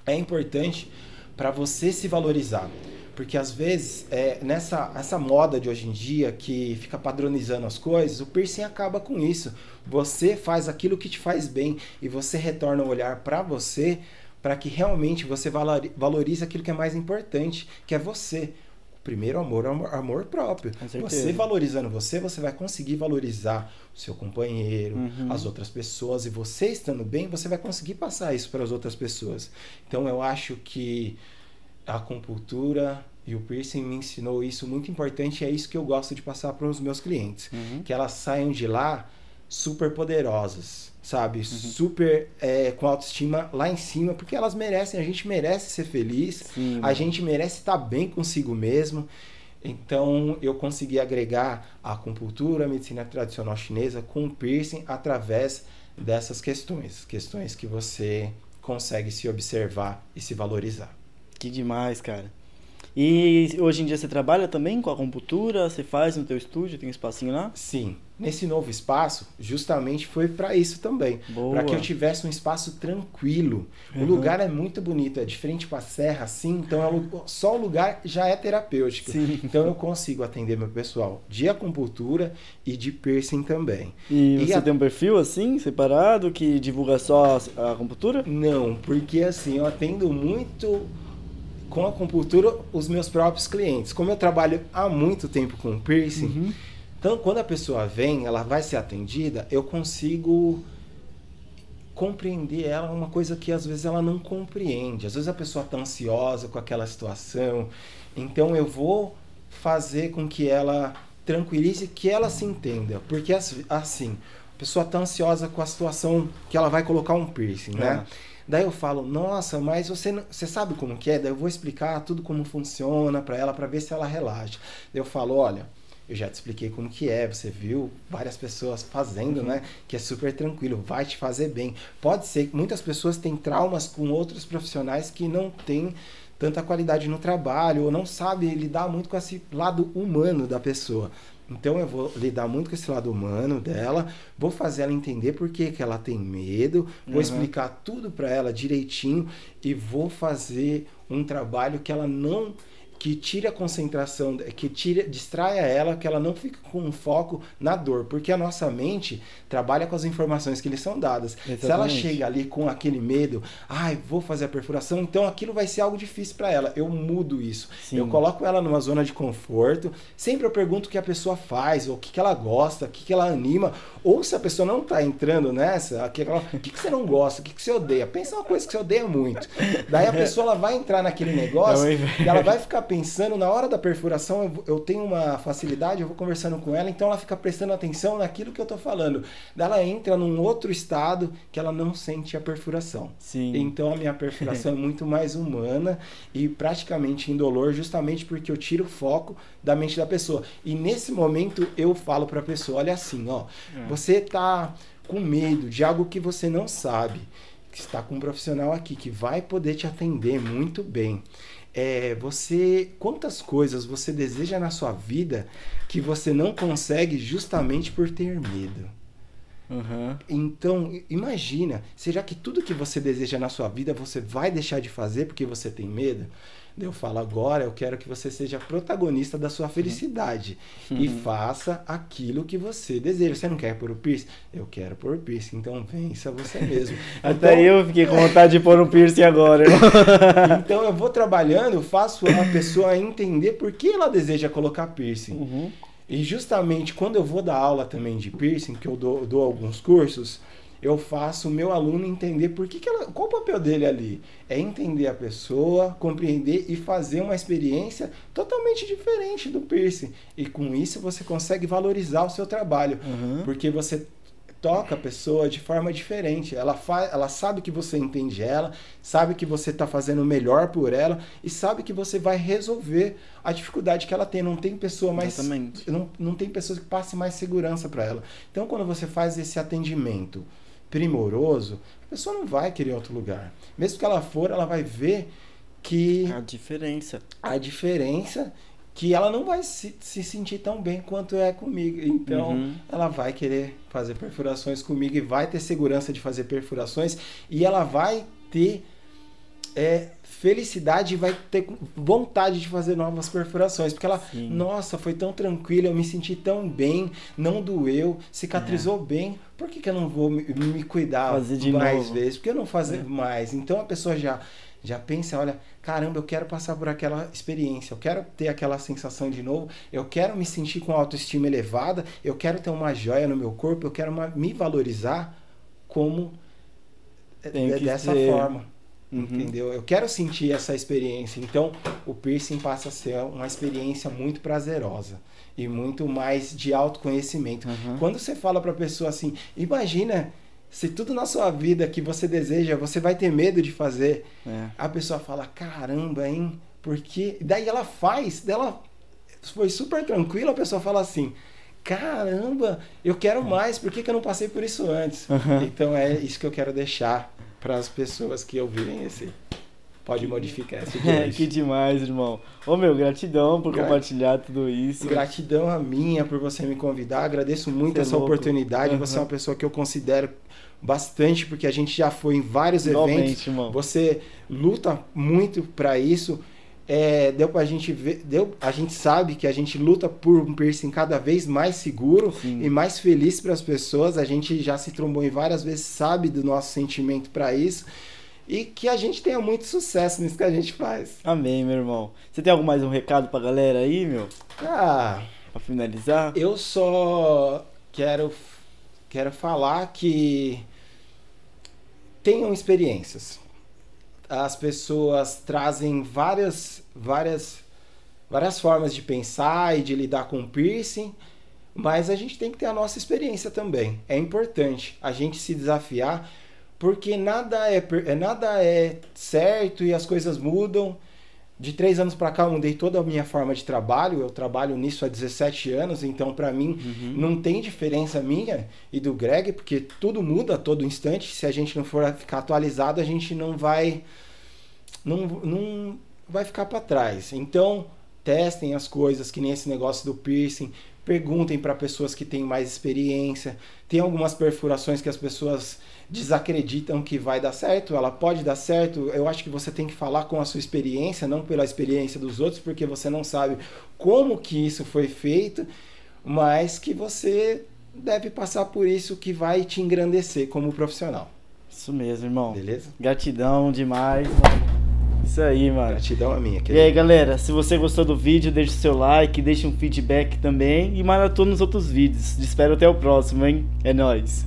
é importante para você se valorizar. Porque às vezes, é, nessa essa moda de hoje em dia que fica padronizando as coisas, o piercing acaba com isso. Você faz aquilo que te faz bem e você retorna o olhar para você para que realmente você valori- valorize aquilo que é mais importante, que é você. O primeiro amor é amor, próprio. Você valorizando você, você vai conseguir valorizar o seu companheiro, Uhum. as outras pessoas e você estando bem, você vai conseguir passar isso para as outras pessoas. Então eu acho que a acupuntura e o piercing me ensinou isso muito importante e é isso que eu gosto de passar para os meus clientes, Uhum. que elas saiam de lá super poderosas, Uhum. sabe? Super é, com autoestima lá em cima, porque elas merecem, a gente merece ser feliz, Sim, a gente merece estar bem consigo mesmo. Então eu consegui agregar a acupuntura, a medicina tradicional chinesa com o piercing através dessas questões, questões que você consegue se observar e se valorizar. Que demais, cara. E hoje em dia você trabalha também com a acupuntura? Você faz no teu estúdio? Tem um espacinho lá? Sim, nesse novo espaço, justamente foi para isso também, para que eu tivesse um espaço tranquilo. O Uhum. lugar é muito bonito, é de frente para a serra, assim, então é só o lugar já é terapêutico. Sim. Então eu consigo atender meu pessoal de acupuntura e de piercing também. E, E você a- tem um perfil assim, separado, que divulga só a acupuntura? Não, porque assim, eu atendo muito com a acupuntura os meus próprios clientes. Como eu trabalho há muito tempo com piercing, Uhum. Então quando a pessoa vem, ela vai ser atendida, eu consigo compreender ela uma coisa que às vezes ela não compreende. Às vezes a pessoa está ansiosa com aquela situação, então eu vou fazer com que ela tranquilize, que ela se entenda, porque as- assim, a pessoa está ansiosa com a situação que ela vai colocar um piercing, né? Daí eu falo, nossa, mas você, não- você sabe como que é? Daí eu vou explicar tudo como funciona para ela, para ver se ela relaxa. Daí eu falo, olha, Eu já te expliquei como que é, você viu várias pessoas fazendo, Uhum. né? Que é super tranquilo, vai te fazer bem. Pode ser que muitas pessoas têm traumas com outros profissionais que não têm tanta qualidade no trabalho ou não sabe lidar muito com esse lado humano da pessoa. Então eu vou lidar muito com esse lado humano dela, vou fazer ela entender por que, que ela tem medo, vou Uhum. explicar tudo para ela direitinho e vou fazer um trabalho que ela não que tire a concentração, que tire, distraia ela, que ela não fique com um foco na dor, porque a nossa mente trabalha com as informações que lhe são dadas. Se ela Exatamente. chega ali com aquele medo, ai, vou fazer a perfuração, então aquilo vai ser algo difícil para ela. Eu mudo isso. Sim. Eu coloco ela numa zona de conforto. Sempre eu pergunto o que a pessoa faz, ou o que, que ela gosta, o que, que ela anima. Ou se a pessoa não tá entrando nessa, o que, que ela- o que, que você não gosta, o que, que você odeia. Pensa uma coisa que você odeia muito. Daí a pessoa ela vai entrar naquele negócio É um inverno. e ela vai ficar pensando, na hora da perfuração, eu, eu tenho uma facilidade, eu vou conversando com ela, então ela fica prestando atenção naquilo que eu tô falando. Daí ela entra num outro estado que ela não sente a perfuração. Sim. Então a minha perfuração é muito mais humana e praticamente indolor, justamente porque eu tiro o foco da mente da pessoa. E nesse momento eu falo para a pessoa, olha assim, ó, você tá com medo de algo que você não sabe, que está com um profissional aqui que vai poder te atender muito bem. É, você quantas coisas você deseja na sua vida que você não consegue justamente por ter medo? Uhum. Então, imagina, será que tudo que você deseja na sua vida você vai deixar de fazer porque você tem medo? Eu falo agora, eu quero que você seja protagonista da sua felicidade e faça aquilo que você deseja. Você não quer pôr o piercing? Eu quero pôr o piercing, então vença você mesmo. Até Então- eu fiquei com vontade de pôr um piercing agora. Então eu vou trabalhando, faço a pessoa entender por que ela deseja colocar piercing. Uhum. E justamente quando eu vou dar aula também de piercing, que eu dou, dou alguns cursos, eu faço o meu aluno entender por que, que ela. Qual o papel dele ali? É entender a pessoa, compreender e fazer uma experiência totalmente diferente do piercing. E com isso você consegue valorizar o seu trabalho. Uhum. Porque você toca a pessoa de forma diferente. Ela, fa ela sabe que você entende ela, sabe que você está fazendo o melhor por ela e sabe que você vai resolver a dificuldade que ela tem. Não tem pessoa mais. Exatamente. Não, não tem pessoas que passem mais segurança para ela. Então, quando você faz esse atendimento primoroso, a pessoa não vai querer outro lugar. Mesmo que ela for, ela vai ver que A diferença. a diferença que ela não vai se, se sentir tão bem quanto é comigo. Então, Uhum. ela vai querer fazer perfurações comigo e vai ter segurança de fazer perfurações e ela vai ter é, felicidade e vai ter vontade de fazer novas perfurações. Porque ela, Sim. nossa, foi tão tranquilo, eu me senti tão bem, não doeu, cicatrizou bem. Por que, que eu não vou me, me cuidar Fazer de mais novo. vezes? Por que eu não fazer É. mais? Então a pessoa já já pensa, olha, caramba, eu quero passar por aquela experiência, eu quero ter aquela sensação de novo, eu quero me sentir com autoestima elevada, eu quero ter uma joia no meu corpo, eu quero uma- me valorizar como que dessa ser. forma. Uhum. Entendeu? Eu quero sentir essa experiência. Então, o piercing passa a ser uma experiência muito prazerosa e muito mais de autoconhecimento. Uhum. Quando você fala para a pessoa assim, imagina se tudo na sua vida que você deseja, você vai ter medo de fazer. É. A pessoa fala, caramba, hein? Porque daí ela faz, daí ela foi super tranquila, a pessoa fala assim, caramba, eu quero mais, por que, que eu não passei por isso antes? Uhum. Então é isso que eu quero deixar para as pessoas que ouvirem esse. Pode modificar esse É, que demais, irmão. Ô meu, gratidão por Gra- compartilhar tudo isso. Gratidão a minha por você me convidar. Agradeço muito Você é essa oportunidade. Você é Uhum. uma pessoa que eu considero bastante, porque a gente já foi em vários eventos. Igualmente, irmão. Você luta muito para isso. É, deu pra gente ver, deu, a gente sabe que a gente luta por um piercing cada vez mais seguro Sim. e mais feliz para as pessoas. A gente já se trombou em várias vezes, sabe do nosso sentimento para isso e que a gente tenha muito sucesso nisso que a gente faz. Amém, meu irmão. Você tem algum mais um recado pra galera aí, meu? Ah, Pra finalizar? Eu só quero, quero falar que tenham experiências. As pessoas trazem várias, várias, várias formas de pensar e de lidar com o piercing, mas a gente tem que ter a nossa experiência também. É importante a gente se desafiar, porque nada é, é- nada é certo e as coisas mudam. de três anos para cá eu mudei toda a minha forma de trabalho. Eu trabalho nisso há 17 anos, então para mim uhum. não tem diferença minha e do Greg, porque tudo muda a todo instante. Se a gente não for ficar atualizado, a gente não vai não, não vai ficar para trás. Então testem as coisas, que nem esse negócio do piercing. Perguntem para pessoas que têm mais experiência. Tem algumas perfurações que as pessoas desacreditam que vai dar certo, ela pode dar certo. Eu acho que você tem que falar com a sua experiência, não pela experiência dos outros, porque você não sabe como que isso foi feito, mas que você deve passar por isso que vai te engrandecer como profissional. Isso mesmo, irmão. Beleza? Gratidão demais. Isso aí, mano. Gratidão a minha. Querida. E aí, galera, se você gostou do vídeo, deixa o seu like, deixa um feedback também e maratona nos outros vídeos. Te espero até o próximo, hein? É nóis.